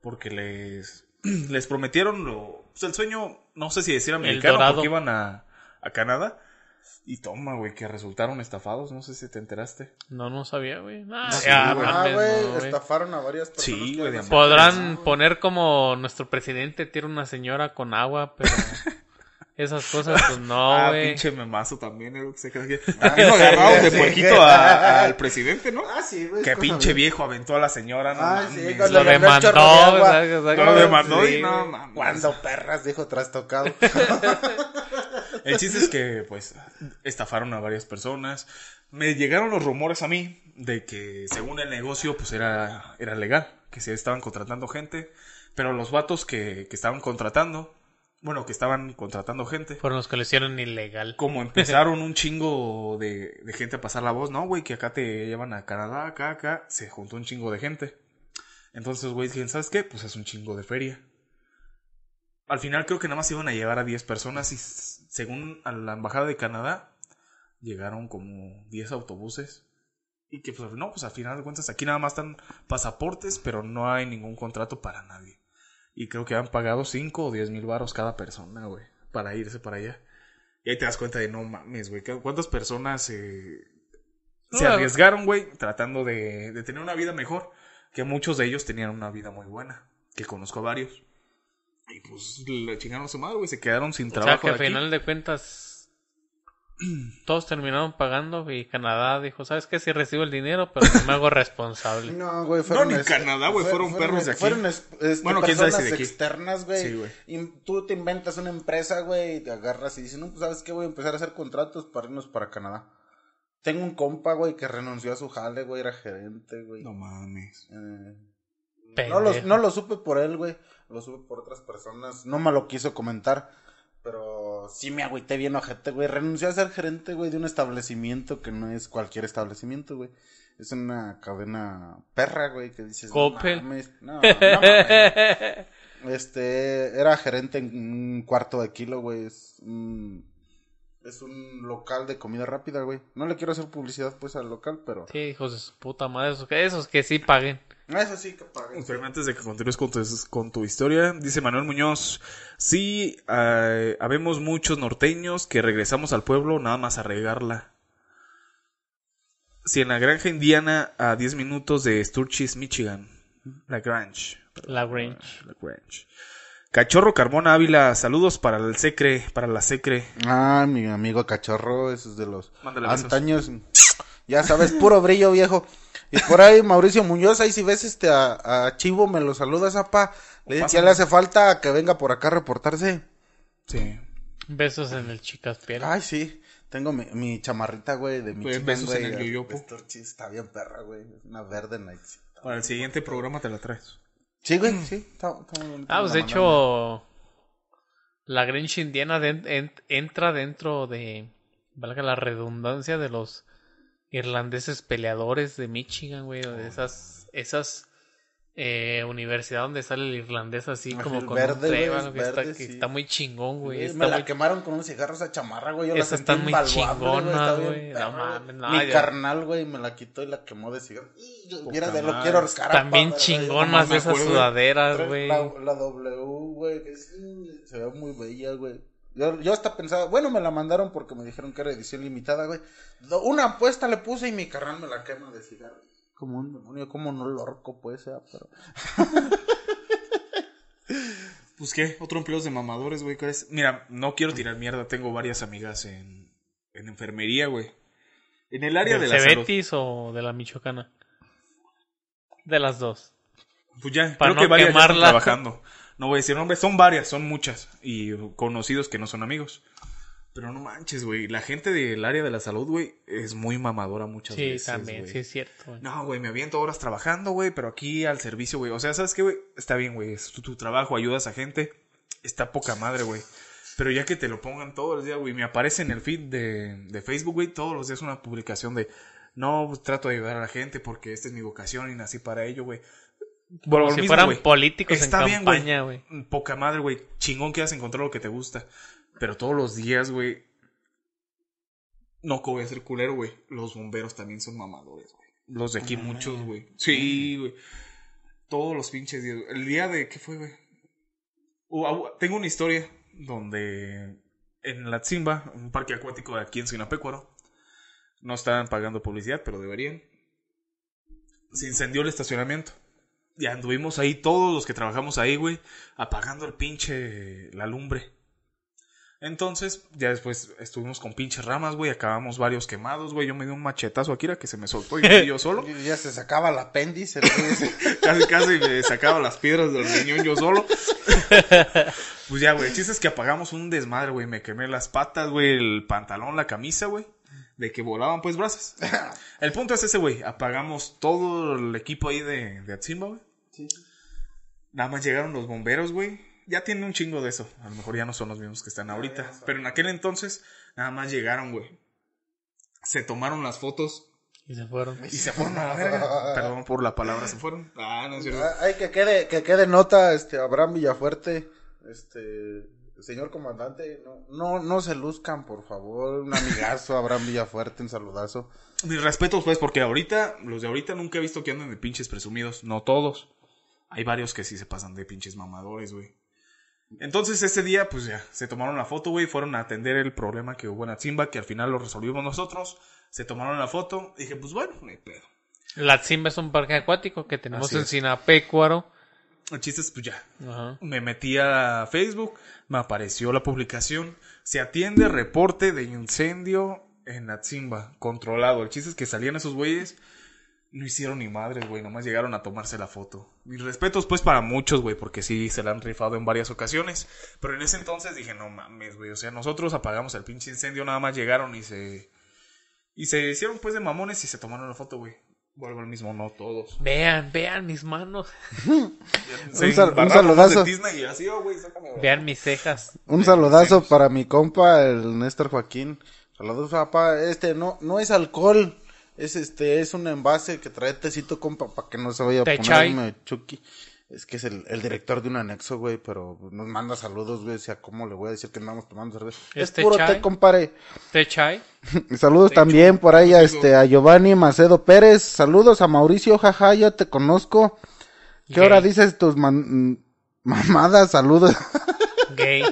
Porque les, les prometieron lo, pues, el sueño, no sé si decir americano, porque iban a, a Canadá. Y toma, güey, que resultaron estafados. No sé si te enteraste. No, no sabía, güey. Ah, sí. Ah, güey, no, estafaron a varias personas. Sí, güey, Podrán poner como nuestro presidente tiene una señora con agua, pero esas cosas, pues no, ah, pinche memazo también. eh, se cree que- Ah, agarraron de puerquito a- al presidente, ¿no? Ah, sí, güey. Que pinche bien. viejo aventó a la señora, no Ah, mames. sí, Lo dio el demandó. Lo demandó y no mames. Cuando perras, dijo trastocado. El chiste es que, pues, estafaron a varias personas. Me llegaron los rumores a mí de que, según el negocio, pues era, era legal, que se estaban contratando gente, pero los vatos que, que estaban contratando, bueno, que estaban contratando gente, Fueron los que lo hicieron ilegal. como empezaron un chingo de, de gente a pasar la voz, no, güey, que acá te llevan a Canadá, acá, acá, se juntó un chingo de gente. Entonces, güey, dijeron, ¿sabes qué? Pues es un chingo de feria. Al final creo que nada más iban a llevar a 10 personas y según a la embajada de Canadá llegaron como 10 autobuses. Y que pues no, pues al final de cuentas aquí nada más están pasaportes, pero no hay ningún contrato para nadie. Y creo que han pagado 5 o 10 mil baros cada persona, güey, para irse para allá. Y ahí te das cuenta de no mames, güey, ¿cu- ¿cuántas personas eh, se No, arriesgaron, güey, tratando de, de tener una vida mejor? Que muchos de ellos tenían una vida muy buena, que conozco a varios. Y pues le chingaron a su madre, güey, se quedaron sin O sea trabajo que al final de cuentas todos terminaron pagando y Canadá dijo, ¿sabes qué? Sí recibo el dinero, pero no me hago responsable. No, güey, fueron... ni es- Canadá, güey, fue- fueron perros de aquí. Fueron es- este, Bueno, quién sabe si personas de aquí. externas, güey. Sí, güey. Y tú te inventas una empresa, güey, y te agarras y dices, no, pues, ¿sabes qué? Voy a empezar a hacer contratos para irnos para Canadá. Tengo un compa, güey, que renunció a su jale, güey, era gerente, güey. No mames. Eh, no, lo, no lo supe por él, güey. Lo supe por otras personas. No me lo quiso comentar. Pero sí me agüité bien ojete, güey. Renunció a ser gerente, güey, de un establecimiento que no es cualquier establecimiento, güey. Es una cadena perra, güey, que dices... no Coppel. mames. No, no mames. Este, era gerente en un cuarto de kilo, güey. Es un, es un local de comida rápida, güey. No le quiero hacer publicidad, pues, al local, pero... Sí, hijos de su puta madre, esos que, esos que sí paguen. Eso sí que pague. Pero antes de que continúes con tu, con tu historia, dice Manuel Muñoz, sí, eh, habemos muchos norteños que regresamos al pueblo nada más a regarla. Si en la granja indiana a 10 minutos de Sturgis, Michigan. La Grange. La Grange. La Grange. Cachorro Carmona Ávila, saludos para el secre, para la secre. Ah, mi amigo cachorro, ese es de los Mándale besos. antaños. Ya sabes, puro brillo, viejo. Y por ahí Mauricio Muñoz, ahí si ves este a, a Chivo, me lo saludas, apa. Le dices, ya le hace falta que venga por acá a reportarse. Sí. Besos en el chicas piel. Ay, sí. Tengo mi, mi chamarrita, güey, de mi Pues, besos en el yoyopo. Está bien perra, güey. Es una verde night. Para el siguiente programa te la traes. Sí, güey, sí. Está, está muy bonita Ah, pues de hecho, la Grange indiana de- en- entra dentro de, valga la redundancia, de los irlandeses peleadores de Michigan, güey, de esas, esas eh, universidades donde sale el irlandés así Ajá, como el con verde, un trébano, que, está, verde, que sí. está muy chingón, güey. Está me la muy- quemaron con un cigarro esa chamarra, güey. Yo sentí están muy está bien güey. No perra, mames, no, Mi ya- carnal, güey, me la quitó y la quemó de cigarro. Mira, de lo quiero ahorcar. También chingonas esas sudaderas, güey. La, la W, güey, que sí, se ve muy bella, güey. Yo, yo hasta pensaba, bueno, me la mandaron porque me dijeron que era edición limitada, güey. Una apuesta le puse y mi carnal me la quema de cigarro. Como un demonio, como no lo orco, pues, sea, pero... Pues qué, otro empleo de mamadores, güey. ¿cuál es? Mira, no quiero tirar mierda, tengo varias amigas en, en enfermería, güey. En el área ¿Del de la salud. O de la Michoacana? De las dos. Pues ya, Para creo no que varias ya están quemarla. trabajando. No voy a decir nombres, son varias, son muchas. Y conocidos que no son amigos. Pero no manches, güey. La gente del área de la salud, güey, es muy mamadora muchas Sí, veces. también, güey. sí es cierto. No, güey, me aviento horas trabajando, güey, pero aquí al servicio, güey. O sea, ¿sabes qué, güey? Está bien, güey, es tu, tu trabajo, ayudas a gente. Está poca madre, güey. Pero ya que te lo pongan todos los días, güey, me aparece en el feed de, de Facebook, güey, todos los días una publicación de, no, pues, trato de ayudar a la gente porque esta es mi vocación y nací para ello, güey. Lo si mismo, fueran políticos Está en bien, campaña, güey. Poca madre, güey. Chingón que has encontrado lo que te gusta. Pero todos los días, güey. No que voy a ser culero, güey. Los bomberos también son mamadores, güey. Los de aquí muchos, güey. Sí, güey. Todos los pinches días. El día de. ¿Qué fue, güey? Uh, ah, tengo una historia donde en la Tzimba, un parque acuático de aquí en Sinapecuaro. No estaban pagando publicidad, pero deberían. Se incendió el estacionamiento. Y anduvimos ahí, todos los que trabajamos ahí, güey, apagando el pinche, la lumbre. Entonces, ya después estuvimos con pinches ramas, güey, acabamos varios quemados, güey. Yo me di un machetazo a Kira que se me soltó y yo solo. Ya se sacaba el apéndice. casi, casi me sacaba las piedras del riñón yo solo. pues ya, güey, el chiste es que apagamos un desmadre, güey. Me quemé las patas, güey, el pantalón, la camisa, güey. De que volaban, pues, brasas. El punto es ese, güey. Apagamos todo el equipo ahí de, de Atzimba, güey. Nada más llegaron los bomberos, güey. Ya tienen un chingo de eso. A lo mejor ya no son los mismos que están ahorita. Pero en aquel entonces, nada más llegaron, güey. Se tomaron las fotos Y se fueron. y se fueron a la verga. Perdón por la palabra, se fueron. Ah, no es cierto. Ay, que quede, que quede nota, este, Abraham Villafuerte, este, señor comandante, no, no, no se luzcan, por favor, un amigazo, Abraham Villafuerte, un saludazo. Mis respetos, pues, porque ahorita, los de ahorita nunca he visto que anden de pinches presumidos. No todos. Hay varios que sí se pasan de pinches mamadores, güey. Entonces, ese día, pues ya, se tomaron la foto, güey. Fueron a atender el problema que hubo en Atzimba, que al final lo resolvimos nosotros. Se tomaron la foto. Dije, pues bueno, no hay pedo. La Tzimba es un parque acuático que tenemos Así en. Sinapecuaro. El chiste es, pues ya. Ajá. Me metí a Facebook, me apareció la publicación. Se atiende reporte de incendio en Atzimba, controlado. El chiste es que salían esos güeyes, no hicieron ni madres, güey, nomás llegaron a tomarse la foto. Mis respetos, pues, para muchos, güey, porque sí se la han rifado en varias ocasiones. Pero en ese entonces dije, no mames, güey, o sea, nosotros apagamos el pinche incendio, nada más llegaron y se. Y se hicieron, pues, de mamones y se tomaron la foto, güey. Vuelvo al mismo, no todos. Vean, vean mis manos. Se sal- un saludazo. de Disney y así, oh, güey, sácame. Vean mis cejas. Un saludazo para mi compa, el Néstor Joaquín. Saludos, papá. Este no, no es alcohol. Es este, es un envase que trae tecito, compa, para que no se vaya a poner chucky. Es que es el, el director de un anexo, güey, pero nos manda saludos, güey. O sea, ¿cómo le voy a decir que andamos tomando cerveza? ¿Es Es té puro chai? té, compadre. ¿Té chai? Saludos también por ahí a este, a Giovanni Macedo Pérez. Saludos a Mauricio, jaja, ya te conozco. ¿Qué Gay. hora dices tus man- mamadas? Saludos. Gay.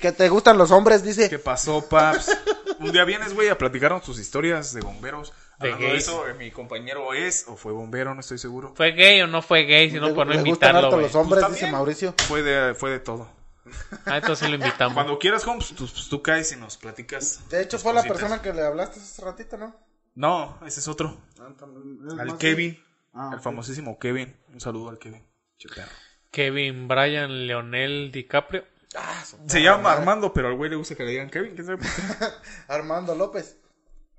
que te gustan los hombres, dice. ¿Qué pasó, Paps? Un día vienes, güey, a platicarnos tus historias de bomberos. De Hablando de eso, eh, mi compañero es o fue bombero, no estoy seguro. ¿Fue gay o no fue gay? Si no, Le- por no le gustan invitarlo, los hombres, Pues dice. Mauricio. Fue de, fue de todo. Ah, entonces lo invitamos. Cuando quieras, Holmes, tú, pues, tú caes y nos platicas. De hecho, fue la persona que le hablaste hace ratito, ¿no? No, ese es otro. Al Kevin. Ah, el ok. famosísimo Kevin. Un saludo al Kevin. Kevin Bryan Leonel DiCaprio. Ah, Se llama Armando, pero al güey le gusta que le digan Kevin. ¿Quién sabe por qué? Armando López.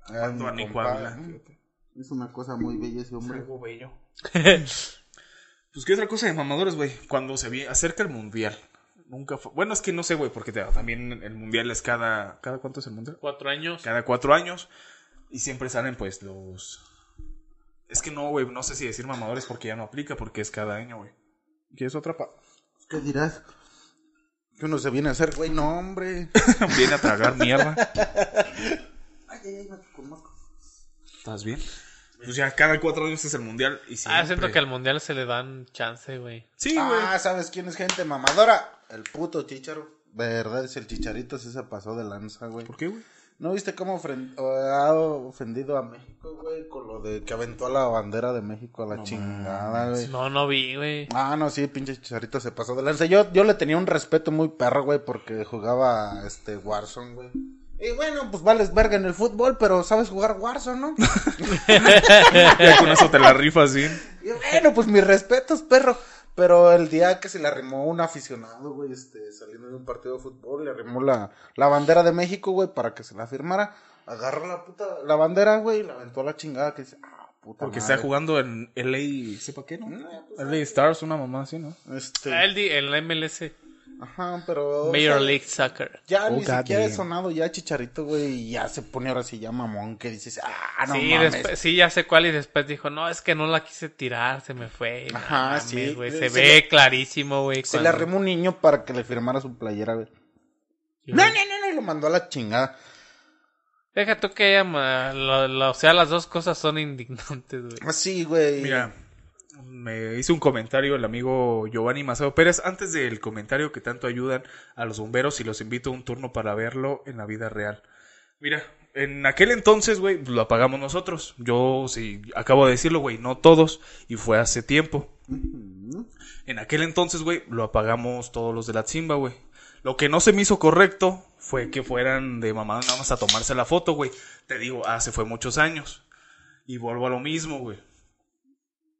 Ávila, fíjate. Es una cosa muy bella ese hombre. Algo bello. Pues qué otra cosa de mamadores, güey. Cuando se acerca el mundial. Nunca fue. Bueno, es que no sé, güey, porque te- también el mundial es cada. ¿Cada cuánto es el mundial? Cuatro años. Cada cuatro años. Y siempre salen, pues, los. Es que no, güey, no sé si decir mamadores porque ya no aplica, porque es cada año, güey. ¿Quieres otra pa? ¿Qué dirás? Que uno se viene a hacer, güey, no, hombre. Viene a tragar mierda. Conozco. ¿Estás bien? Pues ya cada cuatro años es el mundial. Y Ah, siempre... siento que al mundial se le dan chance, güey. Sí, güey. Ah, ¿sabes quién es gente mamadora? El puto chicharo. Verdad, es el chicharito, sí se pasó de lanza, güey. ¿Por qué, güey? ¿No viste cómo ha ofendido a México, güey? Con lo de que aventó a la bandera de México a la chingada, güey. No, no vi, güey. Ah, no, sí, pinche chicharito se pasó de lanza. Yo, yo le tenía un respeto muy perro, güey, porque jugaba este Warzone, güey. Y bueno, pues vales verga en el fútbol, pero sabes jugar Warzone, ¿no? Ya con eso te la rifas bien. Y bueno, pues mis respetos, perro. Pero el día que se le arrimó un aficionado, güey, este, saliendo de un partido de fútbol, le arrimó la, la bandera de México, güey, para que se la firmara. Agarró la puta, la bandera, güey, y la aventó a la chingada que dice, ah, puta Porque madre. está jugando en LA, sepa qué, ¿no? No, pues, LA Stars, una mamá así, ¿no? Este, Ah, el, el MLS. Ajá, pero... o Major sea, League Soccer. Ya Oh, ni siquiera goddamn. es sonado, ya chicharito, güey, y ya se pone ahora sí ya mamón, que dices, ah, no sí, mames. después- sí, ya sé cuál. Y después dijo, no, es que no la quise tirar, se me fue. Ajá, mames, sí. güey, Se Se, le- ve clarísimo, güey. Se le cuando- arrimó un niño para que le firmara su playera, güey. No, no, no, no, y lo mandó a la chingada. Deja tú que ella, ma- lo- lo- o sea, las dos cosas son indignantes, güey. Así, güey. Mira, me hizo un comentario el amigo Giovanni Maceo Pérez antes del comentario que tanto ayudan a los bomberos y los invito a un turno para verlo en la vida real. Mira, en aquel entonces, güey, lo apagamos nosotros. Yo, sí, acabo de decirlo, güey, no todos, y fue hace tiempo. En aquel entonces, güey, lo apagamos todos los de la Zimba, güey. Lo que no se me hizo correcto fue que fueran de mamá nada más a tomarse la foto, güey. Te digo, hace fue muchos años. Y vuelvo a lo mismo, güey.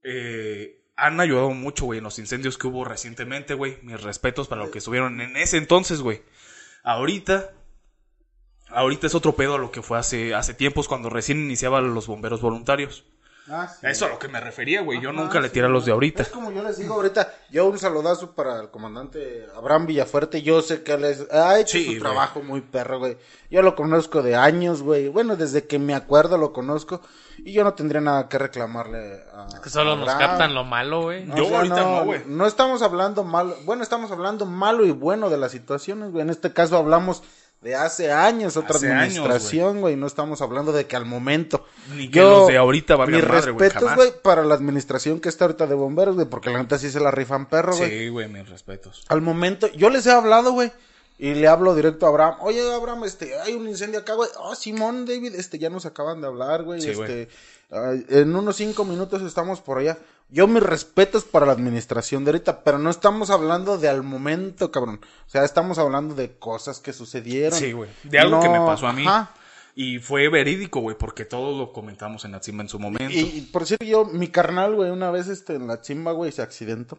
Eh, han ayudado mucho, güey, en los incendios que hubo recientemente, güey. Mis respetos para lo que estuvieron en ese entonces, güey. Ahorita, ahorita es otro pedo a lo que fue hace, hace tiempos cuando recién iniciaban los bomberos voluntarios. Ah, sí. Eso a lo que me refería, güey. Yo Ajá, nunca le tiré a los de ahorita. Es como yo les digo ahorita, yo un saludazo para el comandante Abraham Villafuerte, yo sé que él es- ha hecho Sí, su güey. trabajo muy perro, güey. Yo lo conozco de años, güey. Bueno, desde que me acuerdo lo conozco y yo no tendría nada que reclamarle a Que solo nos captan lo malo, güey. Yo ahorita no, güey. No estamos hablando malo, bueno, estamos hablando malo y bueno de las situaciones, güey. En este caso hablamos de hace años, otra Hace administración, güey. No estamos hablando de que al momento. Ni que los de ahorita valgan Mis madre, güey, respetos, güey, para la administración que está ahorita de bomberos, güey, porque la neta sí se la rifan perro, güey. Sí, güey, mis respetos. Al momento, yo les he hablado, güey. Y le hablo directo a Abraham. Oye, Abraham, este, hay un incendio acá, güey. Oh, Simón, David, este, ya nos acaban de hablar, güey. Sí, este, ay, en unos cinco minutos estamos por allá. Yo mis respetos para la administración de ahorita, pero no estamos hablando de al momento, cabrón. O sea, estamos hablando de cosas que sucedieron. Sí, güey. De algo que me pasó a mí. ajá. Y fue verídico, güey, porque todos lo comentamos en la cima en su momento. Y, y por cierto, yo, mi carnal, güey, una vez este, en la chimba, güey, se accidentó.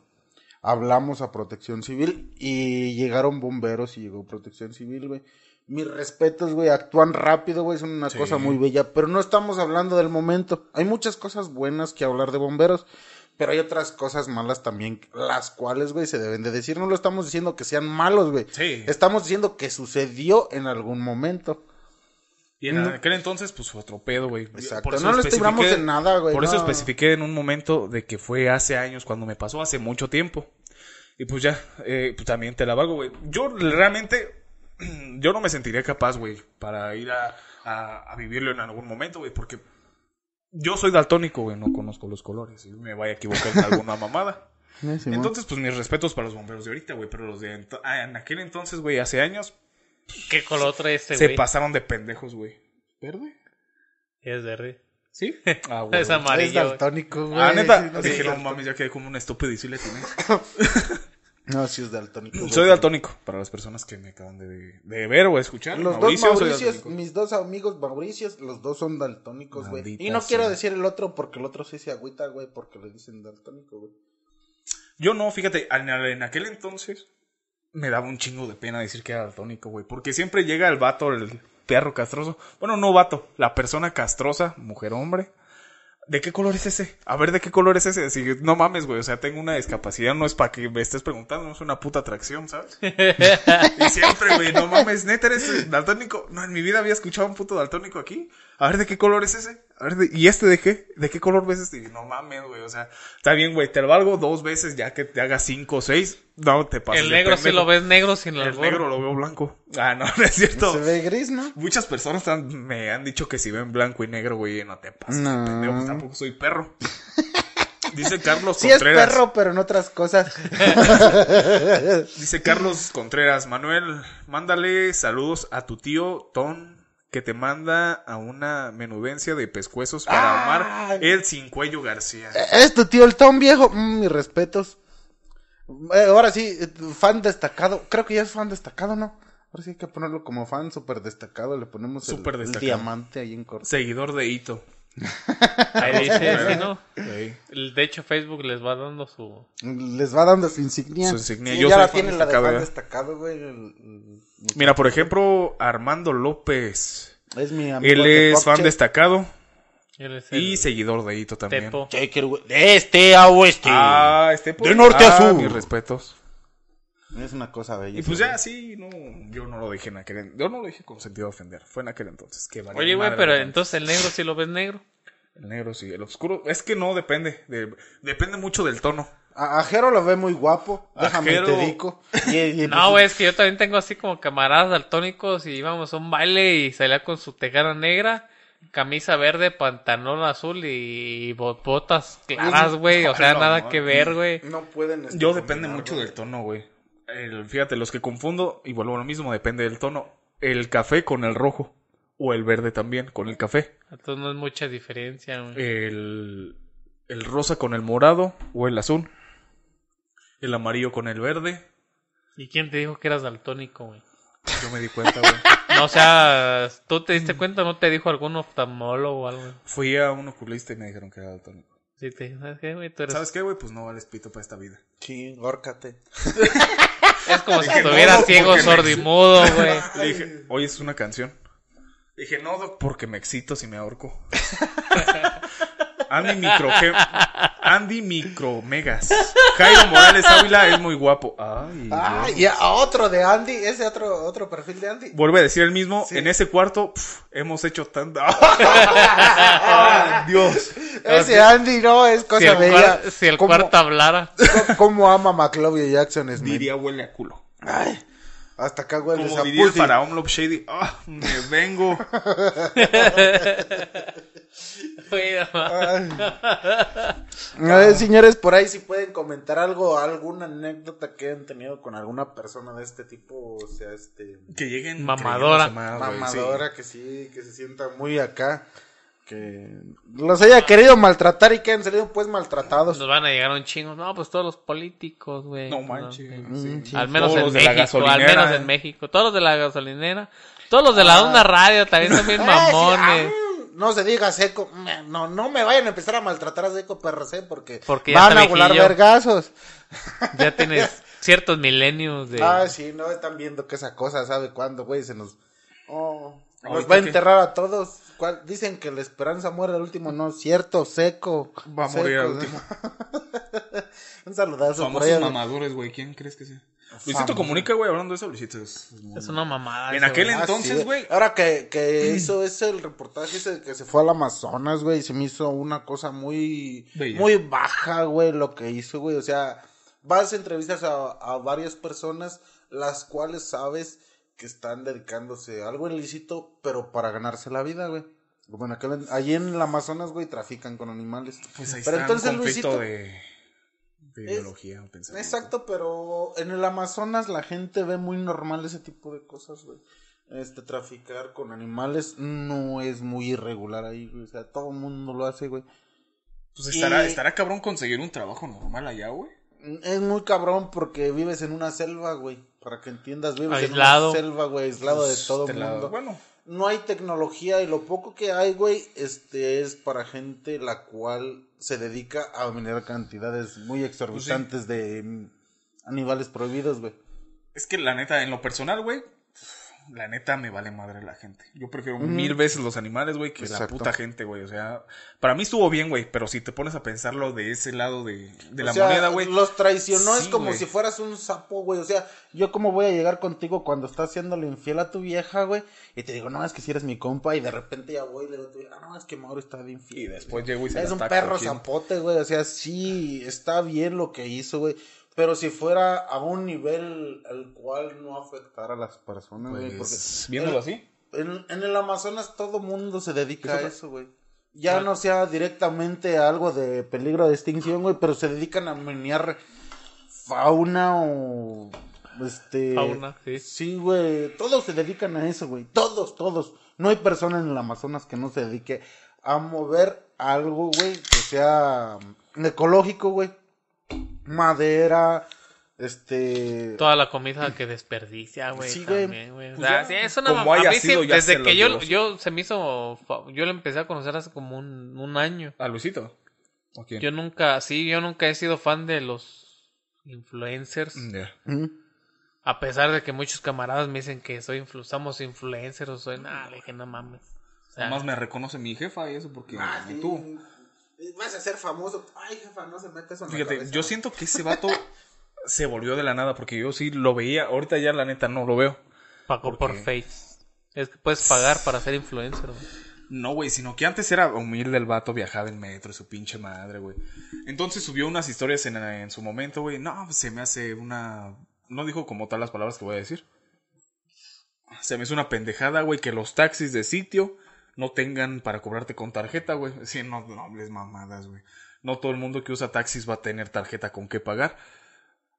Hablamos a protección civil y llegaron bomberos y llegó protección civil, güey. Mis respetos, güey, actúan rápido, güey, son una Sí. cosa muy bella, pero no estamos hablando del momento. Hay muchas cosas buenas que hablar de bomberos, pero hay otras cosas malas también, las cuales, güey, se deben de decir. No lo estamos diciendo que sean malos, güey. Sí. Estamos diciendo que sucedió en algún momento. Y en aquel entonces, pues fue otro pedo, güey. Exacto. Por eso No le estimamos en nada, güey, Por eso especifiqué en un momento de que fue hace años cuando me pasó, hace mucho tiempo. Y pues ya, eh, pues también te la valgo, güey. Yo realmente, yo no me sentiría capaz, güey, para ir a, a, a vivirlo en algún momento, güey, porque yo soy daltónico, güey, no conozco los colores y me vaya a equivocar en alguna mamada. Entonces, pues mis respetos para los bomberos de ahorita, güey, pero los de ento- ah, en aquel entonces, güey, hace años, ¿Qué color trae este, se güey? pasaron de pendejos, güey. ¿Verde? Es verde. ¿Sí? Ah, güey. Es amarillo. es daltónico, güey. Ah, neta. Sí, no, Dije, no es mames, ya quedé como un estúpido y sí le tiene. No, sí es daltónico. Soy daltónico, para las personas que me acaban de, de ver o escuchar. Los Mauricio, dos Mauricios, mis dos amigos Mauricios, los dos son daltónicos, güey. Y no sea. quiero decir el otro porque el otro sí se agüita, güey, porque le dicen daltónico, güey. Yo no, fíjate, en, en aquel entonces me daba un chingo de pena decir que era daltónico, güey. Porque siempre llega el vato, el perro castroso. Bueno, no vato, la persona castrosa, mujer hombre. ¿De qué color es ese? A ver, ¿de qué color es ese? Así, no mames, güey. O sea, tengo una discapacidad, no es para que me estés preguntando, no es una puta atracción, ¿sabes? y siempre, güey, no mames, neta, eres daltónico. No, en mi vida había escuchado un puto daltónico aquí. A ver, ¿de qué color es ese? A ver, ¿de- ¿y este de qué? ¿De qué color ves este? Y no mames, güey. O sea, está bien, güey, te lo valgo dos veces ya que te hagas cinco o seis. No te pases. El negro sí pendejo. lo ves negro sin el, El negro lo veo blanco. Ah, no, no es cierto. Se ve gris, ¿no? Muchas personas han- me han dicho que si ven blanco y negro, güey, no te pases. No. pendejo, pues tampoco soy perro. Dice Carlos Sí es Contreras. perro, pero en otras cosas. Dice Carlos Contreras. Manuel, mándale saludos a tu tío Ton que te manda a una menudencia de pescuezos para Omar Ay. el sin cuello García. es tu tío el Tom viejo. Mm, mis respetos. Eh, ahora sí, eh, fan destacado. Creo que ya es fan destacado, ¿no? Ahora sí hay que ponerlo como fan súper destacado. Le ponemos el, diamante ahí en corto. Seguidor de Hito. Ahí dice, sí, ¿no? Sí. De hecho, Facebook les va dando su... Les va dando su insignia. Su insignia. Sí, Yo ya soy la fan tiene la de destacado, fan ¿eh? destacado, güey. el- el- Mira, por ejemplo, Armando López. Es mi amigo. Él es fan Check. destacado y seguidor de Hito también. Tepo. Checker, güey. De este a oeste. Ah, este De norte a sur. Mis respetos. Es una cosa bella. Y pues ya, sí, no, yo no lo dije en aquel Yo no lo dije con sentido de ofender. Fue en aquel entonces. Oye, güey, pero entonces el negro sí lo ves negro. El negro sí, el oscuro. Es que no depende. de- depende mucho del tono. A, a Jero lo ve muy guapo. Déjame Jero- te digo. Y- y- No, güey, es que yo también tengo así como camaradas daltónicos y íbamos a un baile y salía con su tejana negra camisa verde, pantalón azul y bo- botas claras, güey. O sea, No, nada no, que ver, güey. No pueden. este, Yo depende combinar, mucho del tono, güey. El- Fíjate, los que confundo, y vuelvo a lo mismo, depende del tono. El café con el rojo. O el verde también, con el café. Entonces no es mucha diferencia, güey. El, el rosa con el morado o el azul. El amarillo con el verde. ¿Y quién te dijo que eras daltónico, güey? Yo me di cuenta, güey. No, o sea, ¿tú te diste cuenta? ¿No te dijo algún oftalmólogo o algo? Fui a un oculista y me dijeron que era daltónico. Sí, te ¿sabes qué, güey? Tú eres... ¿Sabes qué, güey? Pues no vales pito para esta vida. Sí, górcate. Es como si estuviera no, ciego, sordo y mudo, güey. Le dije, oye, es una canción. Dije, no, doc, porque me excito si me ahorco. Andy Micro... Andy Micromegas. Jairo Morales Ávila es muy guapo. Ay, Ah, y a otro de Andy, ese otro, otro perfil de Andy. Vuelve a decir el mismo. Sí. En ese cuarto pf, hemos hecho tanto... Ay, Dios. Ese Andy no es Si cosa el, bella. si el ¿Cómo- cuarto hablara. cómo- ¿Cómo ama McLovin y Jackson Smith? Diría huele a culo. Ay, hasta acá huele Como esa diría el faraón Love Shady. Ah, me vengo. Güey, no mames. A ver, señores, por ahí si pueden comentar algo, alguna anécdota que hayan tenido con alguna persona de este tipo, o sea, este Que lleguen... Mamadora. sí. mamadora que sí, que se sienta muy acá, que los haya querido maltratar y que hayan salido pues maltratados. Nos van a llegar un chingo. No, pues todos los políticos, güey. No manches. Sí. Al menos Todos en de la México, al gasolinera. menos en México. Todos los de la gasolinera. Todos los de la onda radio también son bien Eh, mamones. ah, no se diga seco, no, no me vayan a empezar a maltratar a seco PRC porque, Porque van a volar vergazos. Ya tienes ciertos milenios de... Ah, sí, no están viendo que esa cosa sabe cuándo, güey, se nos... Oh, nos va a enterrar a todos. ¿Cuál? Dicen que la esperanza muere al último, no es cierto, seco. Va a morir al último. Un saludazo por Famosos allá. mamadores, güey. ¿Quién crees que sea? Luisito comunica, güey, hablando de eso. Luisito es. una mamada. En aquel güey. Ah, entonces, sí, güey. Ahora que, que hizo ese el reportaje ese que se fue al Amazonas, güey, se me hizo una cosa muy Bella. muy baja, güey, lo que hizo, güey. O sea, vas a entrevistas a, a varias personas las cuales sabes que están dedicándose a algo ilícito, pero para ganarse la vida, güey. Bueno, aquel- allí en el Amazonas, güey, trafican con animales. Pues ahí pero está entonces un conflicto Luisito, de, de Es- ideología o pensamiento. Exacto, pero en el Amazonas la gente ve muy normal ese tipo de cosas, güey. Este, traficar con animales no es muy irregular ahí, güey. O sea, todo el mundo lo hace, güey. Pues estará, Y- estará cabrón conseguir un trabajo normal allá, güey. Es muy cabrón porque vives en una selva, güey. Para que entiendas, vives Aislado. en una selva, güey, aislado de todo Este el lado- mundo. Bueno, No hay tecnología y lo poco que hay, güey, este es para gente la cual se dedica a minerar cantidades muy exorbitantes de mm, animales prohibidos, güey. es que la neta, en lo personal, güey. La neta me vale madre la gente. Yo prefiero mil veces los animales, güey, que Exacto. la puta gente, güey. O sea, para mí estuvo bien, güey. Pero si te pones a pensarlo de ese lado de, de la sea, moneda, güey. Los traicionó, es como si fueras un sapo, güey. O sea, yo cómo voy a llegar contigo cuando estás haciéndole infiel a tu vieja, güey. Y te digo, no, es que si eres mi compa. Y de repente ya voy y le digo, no, es que Mauro está de infiel. Y después llego y se Es la un perro zapote, güey. O sea, sí, está bien lo que hizo, güey. Pero si fuera a un nivel al cual no afectara a las personas, güey. Pues, viéndolo en- así. En, en el Amazonas todo mundo se dedica a Eso- güey. Ya no sea directamente a algo de peligro de extinción, güey, pero se dedican a menear fauna o este Fauna, sí. Sí, güey, todos se dedican a eso, güey. Todos, todos. No hay persona en el Amazonas que no se dedique a mover algo, güey, que sea ecológico, güey. Madera, este Toda la comida que desperdicia, güey. Sí, güey. también, güey. O Pues sea, ya, sí, como haya sí, sido, ya desde que yo, yo se me hizo. Yo lo empecé a conocer hace como un, un año. ¿A Luisito? ¿O quién? Yo nunca, sí, yo nunca he sido fan de los influencers. Mm. ¿Mm? A pesar de que muchos camaradas me dicen que soy influ somos influencers o soy. Le dije, no mames. O sea, Además me reconoce mi jefa y eso porque Ah, sí. tuvo. Vas a ser famoso. Ay, jefa, no se mete eso en la Fíjate, cabeza. yo siento que ese vato se volvió de la nada porque yo sí lo veía. Ahorita ya la neta no lo veo. pagó ¿por? Face. Es que puedes pagar para ser influencer, güey. No, güey, sino que antes era humilde el vato, viajaba en metro, su pinche madre, güey. Entonces subió unas historias en, en su momento, güey. No, pues, se me hace una... No dijo como tal las palabras que voy a decir. Se me hizo una pendejada, güey, que los taxis de sitio no tengan para cobrarte con tarjeta, güey. Sí, no, no hables mamadas, güey. No todo el mundo que usa taxis va a tener tarjeta con qué pagar.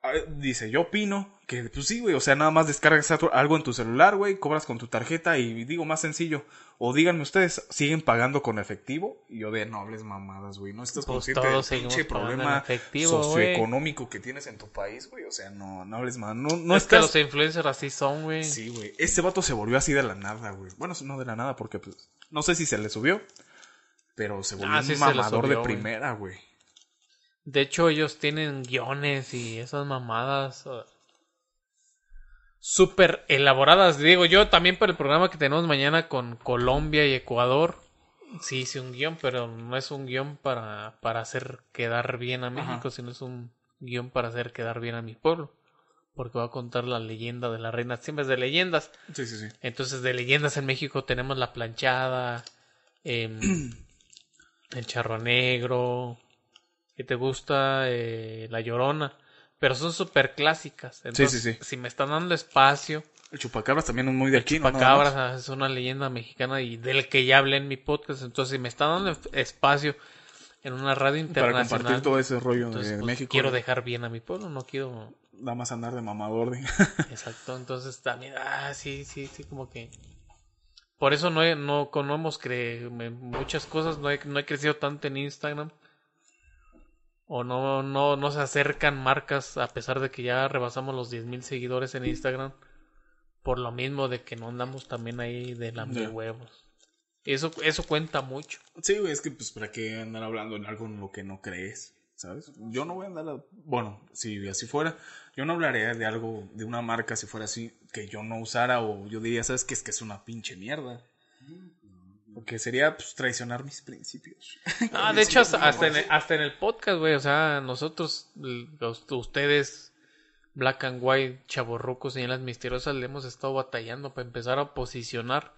Ah, Dice, yo opino que, pues sí, güey, o sea, nada más descargas algo en tu celular, güey, cobras con tu tarjeta y digo más sencillo. O díganme ustedes, ¿siguen pagando con efectivo? Y yo de, no hables mamadas, güey, no estás Pues consciente del pinche problema efectivo, socioeconómico que tienes en tu país, güey. O sea, no, no hables más. No, no es que los influencers así son, güey. Sí, güey. Ese vato se volvió así de la nada, güey. Bueno, no de la nada, porque pues, no sé si se le subió. Pero se volvió Ah, un sí mamador subió, de primera, güey. De hecho, ellos tienen guiones y esas mamadas uh, súper elaboradas. Digo, yo también para el programa que tenemos mañana con Colombia y Ecuador, sí hice un guion, pero no es un guion para, para hacer quedar bien a México, Ajá. sino es un guion para hacer quedar bien a mi pueblo. Porque va a contar la leyenda de la reina. Siempre es de leyendas. Sí, sí, sí. Entonces, de leyendas en México tenemos la planchada, em, el charro negro, que te gusta Eh, la llorona, pero son súper clásicas. Entonces, sí, sí. si me están dando espacio, El chupacabras también es muy de aquí, Chupacabras es una leyenda mexicana y del que ya hablé en mi podcast. Entonces, si me están dando espacio en una radio Para internacional, compartir todo ese rollo entonces, de pues, México. quiero ¿no? dejar bien a mi pueblo, no quiero Nada más andar de mamador. De... Exacto, entonces también, ah, sí, sí, sí, como que... Por eso no, he, no, no hemos creído muchas cosas, no he, no he crecido tanto en Instagram. O no, no, no se acercan marcas a pesar de que ya rebasamos los 10.000 seguidores en Instagram. Por lo mismo de que no andamos también ahí de la huevos. Eso, eso cuenta mucho. Sí, güey, es que pues para qué andar hablando en algo en lo que no crees, ¿sabes? Yo no voy a andar, a- bueno, si así fuera, yo no hablaría de algo, de una marca si fuera así, que yo no usara o yo diría, ¿sabes qué? Es que es una pinche mierda. Porque sería pues traicionar mis principios. Ah, de hecho, hasta, hasta en, el, hasta en el podcast, güey. O sea, nosotros, los- ustedes, Black and White, chavorrucos, señalas misteriosas, le hemos estado batallando para empezar a posicionar.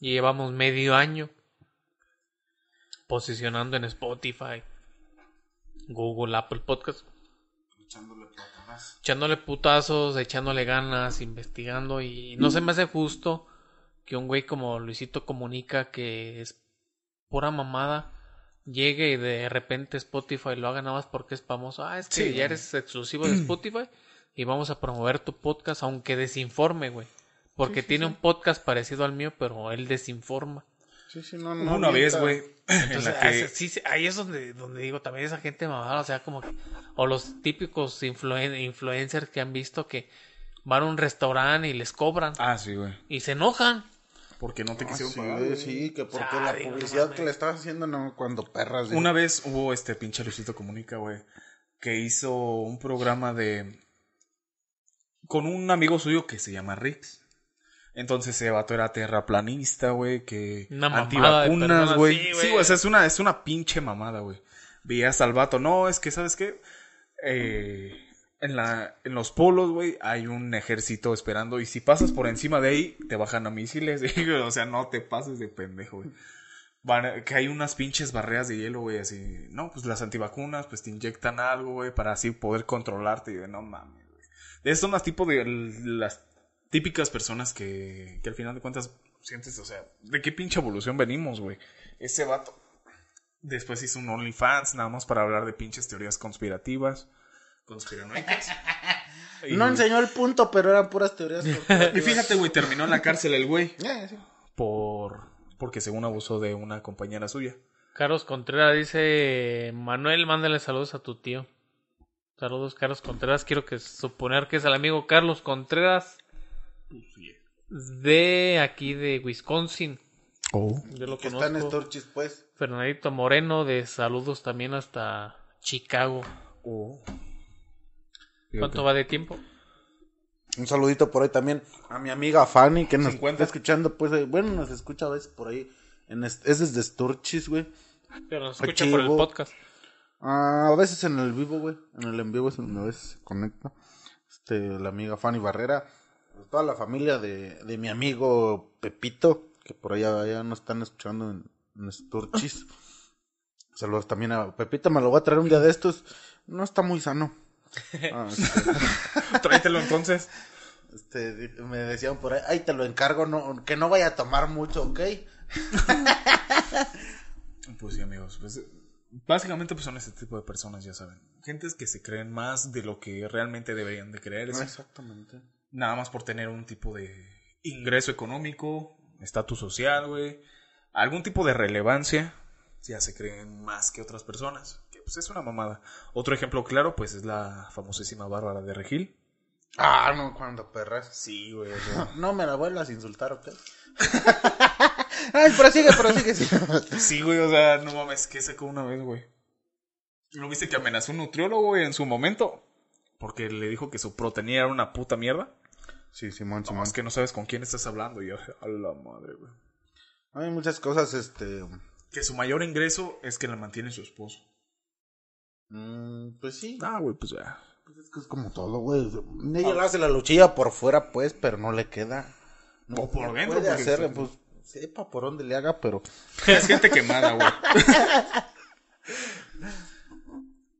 Y llevamos medio año posicionando en Spotify, Google, Apple Podcast. Echándole putazos, echándole ganas, investigando. Y no se me hace justo que un güey como Luisito Comunica, que es pura mamada, llegue y de repente Spotify lo haga nada más porque es famoso. Ah, es que Sí, ya eres exclusivo de Spotify y vamos a promover tu podcast, aunque desinforme, güey. Porque tiene un podcast parecido al mío, pero él desinforma. Sí, sí, no, no. una vez, güey, en Entonces, la que... sí, sí, ahí es donde, donde digo, también esa gente mamada, o sea, como que, o los típicos influen- influencers que han visto que van a un restaurante y les cobran Ah, sí, güey. y se enojan. Porque no te Ah, quisieron sí, pagar. sí, que porque Ah, la digo, publicidad que le estabas haciendo, no, cuando perras. güey. Una vez hubo este pinche Luisito Comunica, güey, que hizo un programa de... con un amigo suyo que se llama Rix. Entonces ese vato era terraplanista, güey, que Una antivacunas, güey. sí, Sí, güey. sea, es una, es una pinche mamada, güey. Veías al vato, no, es que, ¿sabes qué? Eh, en, la, en los polos, güey, hay un ejército esperando y si pasas por encima de ahí, te bajan a misiles, o sea, no te pases de pendejo, güey. Que hay unas pinches barreras de hielo, güey, así. No, pues las antivacunas, pues te inyectan algo, güey, para así poder controlarte. Y de no mames, güey. De son las tipo de las típicas personas que, que al final de cuentas sientes, o sea, ¿de qué pinche evolución venimos, güey? Ese vato. Después hizo un OnlyFans, nada más para hablar de pinches teorías conspirativas. Conspiranoicas. Y- No enseñó el punto, pero eran puras teorías. Y conspirativas. fíjate, güey, terminó en la cárcel el güey. Eh, sí. Por. Porque según abusó de una compañera suya. Carlos Contreras dice, Manuel, mándale saludos a tu tío. Saludos, Carlos Contreras. Quiero que suponer que es el amigo Carlos Contreras de aquí de Wisconsin. Oh. Yo lo Que está en conozco. Storchis, pues. Fernandito Moreno de saludos también hasta Chicago. Oh. ¿Cuánto va de tiempo? Un saludito por ahí también a mi amiga Fanny, que nos 50. está escuchando, pues, eh, bueno, nos escucha a veces por ahí. En es desde Sturchis, güey. Pero nos escucha por el podcast. Ah, a veces en el vivo, güey. En el en vivo es donde a veces se conecta. Este, la amiga Fanny Barrera. Toda la familia de, de mi amigo Pepito, que por allá ya nos están escuchando en, en Sturchis. Saludos también a Pepito, me lo voy a traer un día de estos. No está muy sano. Ah, este, Tráetelo entonces. este, me decían por ahí, ay, te lo encargo, no, que no vaya a tomar mucho, ¿ok? Pues sí, amigos. Pues, básicamente pues son ese tipo de personas, ya saben. Gentes que se creen más de lo que realmente deberían de creer. Exactamente. Nada más por tener un tipo de ingreso económico, estatus social, güey. Algún tipo de relevancia. Ya se creen más que otras personas. Que pues es una mamada. Otro ejemplo claro, pues es la famosísima Bárbara de Regil. Ah, no, cuando perras. Sí, güey. No me la vuelvas a insultar, ¿ok? Ay, prosigue, prosigue. Sí. Sí, güey, o sea, no mames, que sacó una vez, güey. ¿No viste que amenazó un nutriólogo, güey, en su momento? Porque le dijo que su proteína era una puta mierda. Sí, Simón, No, Simón. es que no sabes con quién estás hablando. Y yo, a la madre, güey. Hay muchas cosas, este... Que su mayor ingreso es que la mantiene su esposo. mm, pues sí. Ah, güey, pues ya. Pues es que es como todo, güey. Ella le hace la luchilla por fuera, pues, pero no le queda. No, O por no dentro, Puede hacerle, pues, sepa por dónde le haga, pero... Es gente quemada, güey.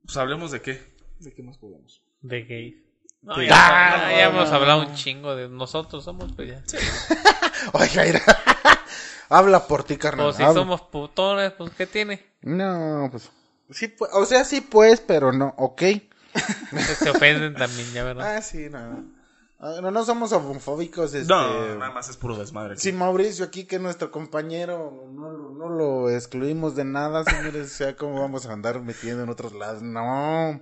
pues hablemos de qué. ¿De qué más podemos? De gays. No, Sí. ya, Ah, ya- no, ya hemos no, hablado no. un chingo de nosotros somos, pues ya. Oiga, mira. Habla por ti, carnal. Pues si habla. somos putones, pues ¿qué tiene? No, pues... Sí, pues, o sea, sí, pues, pero no, ok. Se, ofenden también, ya, ¿verdad? Ah, sí, no. Ah, No, no somos homofóbicos, este... No, nada más es puro desmadre. Sí, Mauricio aquí, que es nuestro compañero, no, lo- no lo excluimos de nada, señores, o sea, cómo vamos a andar metiendo en otros lados, no, o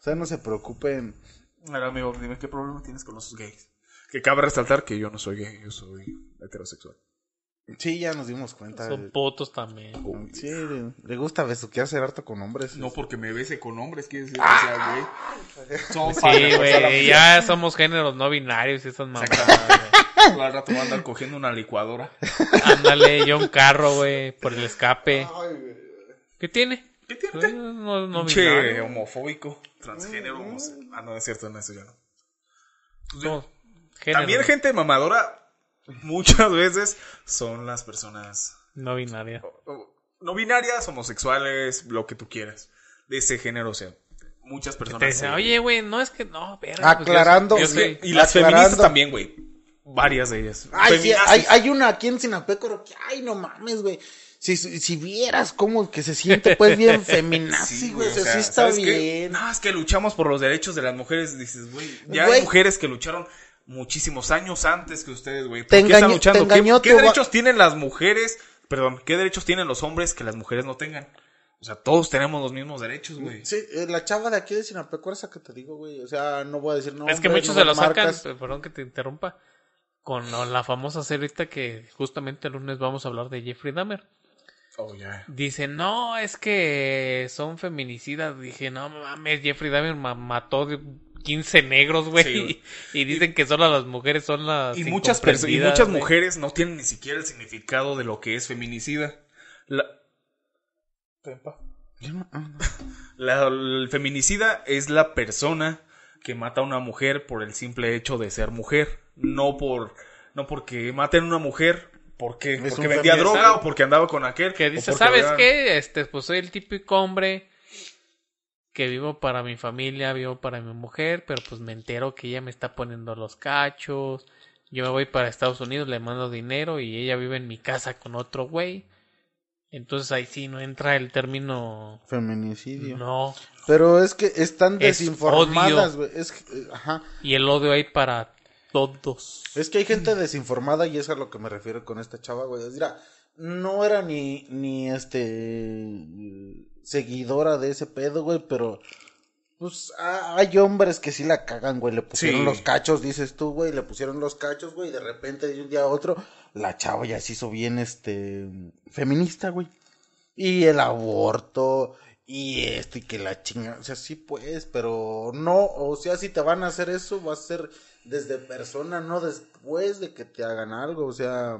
sea, no se preocupen. A ver, amigo, dime qué problema tienes con los gays. Que cabe resaltar que yo no soy gay, yo soy heterosexual. Sí, ya nos dimos cuenta. Son putos también. Sí, le, le gusta besuquearse harto con hombres. No porque me bese con hombres, quiere decir que sea gay. Son Sí, güey, ya somos géneros no binarios y esas mamadas, güey. Al rato va a andar cogiendo una licuadora. Ándale, yo un carro, güey, por el escape. ¿Qué tiene? ¿Qué tiene? Pues, no, no binario. homofóbico, transgénero, homose- Ah, no, es cierto, no, eso ya no. Pues, Somos géneros También gente mamadora, muchas veces, son las personas no binarias. no binarias, homosexuales, lo que tú quieras. De ese género, o sea, muchas personas. Te dicen, se- oye, güey, no es que no, verga. pues, yo Aclarando, soy- yo Es soy- que- y las Aclarando. feministas también, güey. Varias de ellas. Ay, sí, hay, hay una aquí en Sinapécoro que, ay, no mames, güey. Si, si vieras cómo que se siente, pues, bien feminazi, güey. o sea, sí está bien. No, es que luchamos por los derechos de las mujeres. Dices, güey, ya Güey. hay mujeres que lucharon muchísimos años antes que ustedes, güey. ¿Por Te qué están luchando? te ¿Qué- engañó ¿Qué, tu derechos tienen las mujeres? Perdón, ¿qué derechos tienen los hombres que las mujeres no tengan? O sea, todos tenemos los mismos derechos, güey. Sí, eh, la chava de aquí de Sinapécoro, esa que te digo, güey. O sea, no voy a decir no. es que muchos no se lo sacan, perdón que te interrumpa, con la- famosa serie que justamente el lunes vamos a hablar de Jeffrey Dahmer. Oh, ya. Dicen, no, es que son feminicidas. Dije, no mames, Jeffrey Dahmer ma- mató de 15 negros, güey. Sí, y dicen que solo las mujeres son las. Y muchas, y muchas mujeres no tienen ni siquiera el significado de lo que es feminicida. La... Yo no- ah. La- el feminicida es la persona que mata a una mujer por el simple hecho de ser mujer, no por no porque maten a una mujer porque Es porque vendía droga o porque andaba con aquel Que dice, ¿sabes qué? Este, pues soy el típico hombre que vivo para mi familia, vivo para mi mujer, pero pues me entero que ella me está poniendo los cachos. Yo me voy para Estados Unidos, le mando dinero y ella vive en mi casa con otro güey. Entonces ahí sí no entra el término. Feminicidio. No. Pero es que están Es desinformadas, odio. Es que, eh, ajá. Y el odio hay para todos. Es que hay gente desinformada y es a lo que me refiero con esta chava, güey. Mira, no era ni, ni este seguidora de ese pedo, güey, pero pues hay hombres que sí la cagan, güey. Le pusieron Sí. los cachos, dices tú, güey. Le pusieron los cachos, güey. Y de repente de un día a otro, la chava ya se hizo bien, este, feminista, güey. Y el aborto, y esto, y que la chinga. O sea, sí, pues, pero no, o sea, si te van a hacer eso, va a ser desde persona, no después de que te hagan algo. O sea,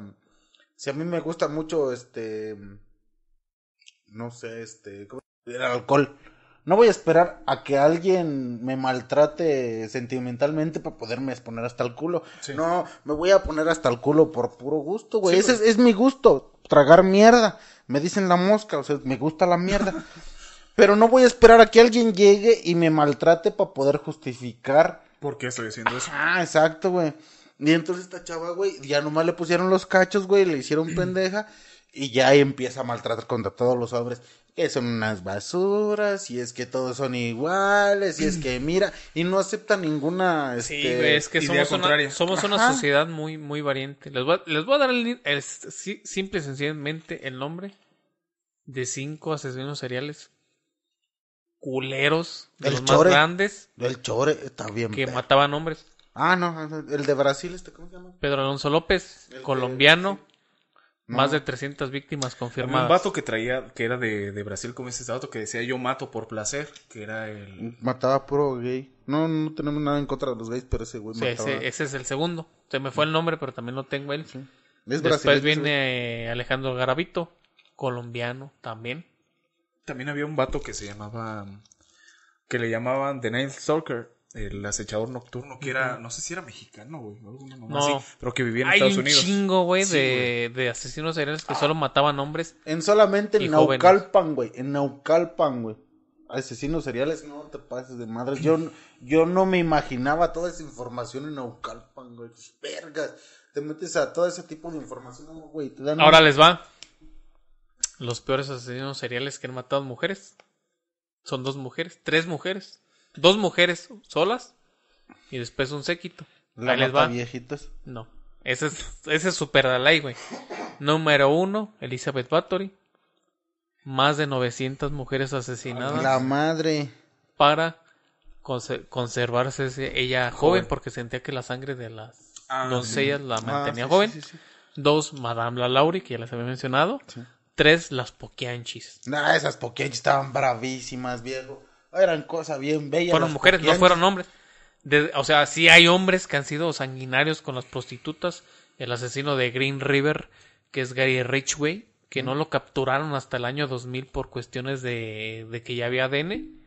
si a mí me gusta mucho, este, no sé, este, ¿cómo? el alcohol. No voy a esperar a que alguien me maltrate sentimentalmente para poderme exponer hasta el culo. Sí. No, me voy a poner hasta el culo por puro gusto, güey. Sí, Ese es, es mi gusto, tragar mierda. Me dicen la mosca, o sea, me gusta la mierda. Pero no voy a esperar a que alguien llegue y me maltrate para poder justificar. ¿Por qué estoy haciendo eso? Ah, exacto, güey. Y entonces esta chava, güey, ya nomás le pusieron los cachos, güey, le hicieron pendeja. Y ya empieza a maltratar contra todos los hombres. Que son unas basuras, y es que todos son iguales, y es que mira, y no acepta ninguna. Sí, Este, güey, es que idea somos una, somos sociedad muy, muy variante. Les voy a, les voy a dar el, el- sí- simple y sencillamente el nombre de cinco asesinos seriales culeros, de El los Chore. más grandes, El chore está bien. que perro. mataban hombres. Ah, no, el de Brasil, este, ¿cómo se llama? Pedro Alonso López, El de- colombiano, No. más de 300 víctimas Había un confirmadas. vato que traía, que era de, de Brasil, como ese vato, que decía yo mato por placer, que era el... Mataba puro gay. No, no tenemos nada en contra de los gays, pero ese güey Sí, mataba. ese, ese es el segundo. Se me fue el nombre, pero también lo tengo él. Es Después viene Alejandro Garavito, colombiano también. También había un vato que se llamaba, que le llamaban The Night Stalker, el acechador nocturno, que era, no sé si era mexicano, güey, o alguna mamá No. así, pero que vivía en Hay Estados un Unidos. chingo, güey, Sí, de, de asesinos seriales que solo mataban hombres. En solamente Y en jóvenes. Naucalpan, güey. En Naucalpan, güey. Asesinos seriales, no te pases de madres. Yo, yo no me imaginaba toda esa información en Naucalpan, güey. Vergas. Te metes a todo ese tipo de información, no, güey. Te dan Ahora un- les va. Los peores asesinos seriales que han matado mujeres. Son dos mujeres, tres mujeres. Dos mujeres solas y después un séquito. la Ahí les va. viejitas. No. Ese es, ese es super de ley, güey. Número uno, Elizabeth Bathory. Más de 900 mujeres asesinadas La madre. para conse- conservarse ese- ella joven, Joven. porque sentía que la sangre de las Ah, doncellas la Ah, mantenía sí, joven. sí, sí, sí. Dos, Madame la Lauri, que ya les había mencionado. Tres, las Poquianchis. Nah, esas poquianchis estaban bravísimas, viejo. Eran cosas bien bellas. Fueron mujeres, no fueron hombres. De- o sea, sí hay hombres que han sido sanguinarios con las prostitutas. El asesino de Green River, que es Gary Ridgway, que no lo capturaron hasta el año 2000 por cuestiones de, de que ya había ADN.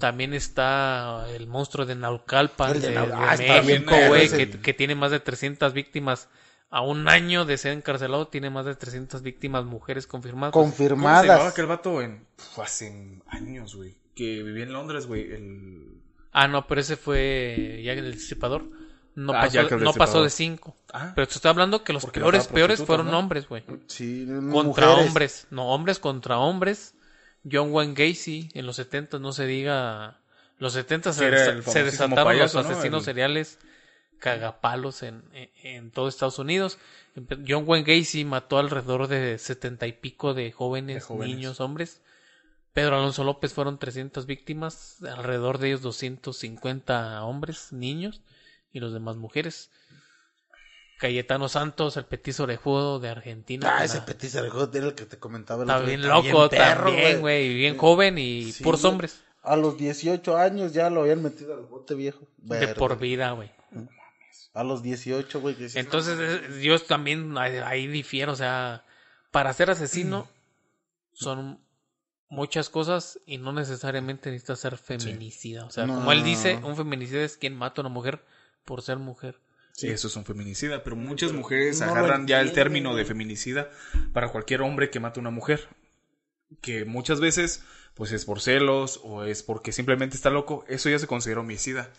También está el monstruo de Naucalpan, El de de, Nau- de ah, México, güey, que tiene más de 300 víctimas. A un año de ser encarcelado, tiene más de 300 víctimas mujeres confirmadas. ¿Cómo se Confirmadas. aquel vato en, pf, hace años, güey? Que vivía en Londres, güey, el... Ah, no, pero ese fue Jack el Destripador. No, Ah, pasó, no pasó de 5. Ah, Pero te estoy hablando que los Porque peores, peores fueron ¿no? hombres, güey. Sí, Contra mujeres. hombres. No, hombres contra hombres. John Wayne Gacy, en los 70 no se diga. Los 70 se, se desataron payaso, los ¿no? asesinos El- seriales cagapalos en, en, en todo Estados Unidos. John Wayne Gacy mató alrededor de setenta y pico de jóvenes, De jóvenes. niños, hombres. Pedro Alonso López fueron 300 víctimas, alrededor de ellos 250 hombres, niños y los demás mujeres. Cayetano Santos, el petiso orejudo de Argentina. Ah, ese na- Petit Cerrejón era el que te comentaba. el Está otro bien loco perro, también, güey. Bien joven y Sí, puros hombres. A los 18 años ya lo habían metido al bote viejo. De por vida, güey. A los 18, güey. Entonces, yo también ahí, difiero. O sea, para ser asesino son muchas cosas y no necesariamente necesitas ser feminicida. O sea, No, como él dice, un feminicida es quien mata a una mujer por ser mujer. Sí, eso es un feminicida, pero muchas mujeres no agarran ya el término de feminicida para cualquier hombre que mate a una mujer. Que muchas veces, pues es por celos o es porque simplemente está loco. Eso ya se considera homicida.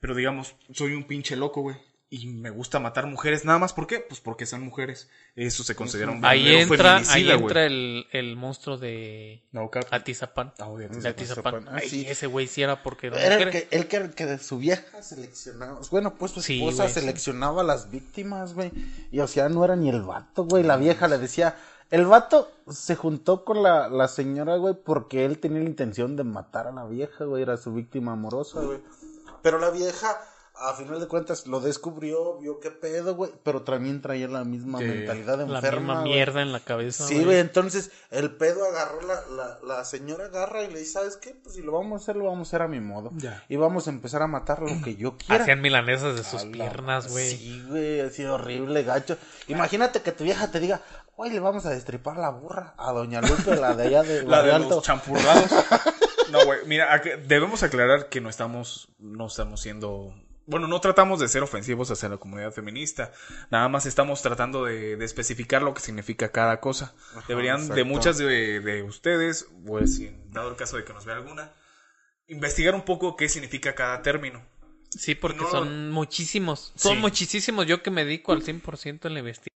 Pero digamos, soy un pinche loco, güey. Y me gusta matar mujeres. Nada más, ¿por qué? Pues porque son mujeres. Eso se considera un Ahí entra, ahí entra el, el monstruo de No, cap- Atizapán. Ah, güey, De Atizapán. Atizapán. Ah, Ay, sí. ese güey sí era porque era Era que, el que, de su vieja seleccionaba. Bueno, pues su Sí, esposa sí. seleccionaba a las víctimas, güey. Y o sea, no era ni el vato, güey. La vieja le decía. El vato se juntó con la, la señora, güey, porque él tenía la intención de matar a la vieja, güey. Era su víctima amorosa, güey. Pero la vieja, a final de cuentas, lo descubrió, vio qué pedo, güey. Pero también traía la misma Que- mentalidad La enferma. misma güey. mierda en la cabeza. Sí, güey, entonces el pedo agarró la, la, la señora agarra y le dice, ¿sabes qué? Pues si lo vamos a hacer, lo vamos a hacer a mi modo. Ya. Y vamos a empezar a matar lo que yo quiera. Hacían milanesas de sus A la- piernas, güey. Sí, güey, así horrible, gacho. Imagínate que tu vieja te diga, güey, le vamos a destripar la burra a Doña Lupe, la de allá de La Alto. los champurrados. No, güey, mira, a que- debemos aclarar que no estamos, no estamos siendo, bueno, no tratamos de ser ofensivos hacia la comunidad feminista. Nada más estamos tratando de, de especificar lo que significa cada cosa. Deberían de muchas de, de ustedes, pues, si en dado el caso de que nos vea alguna, investigar un poco qué significa cada término. Sí, porque No, son muchísimos. Son Sí. muchísimos. Yo que me dedico al 100% en la investigación.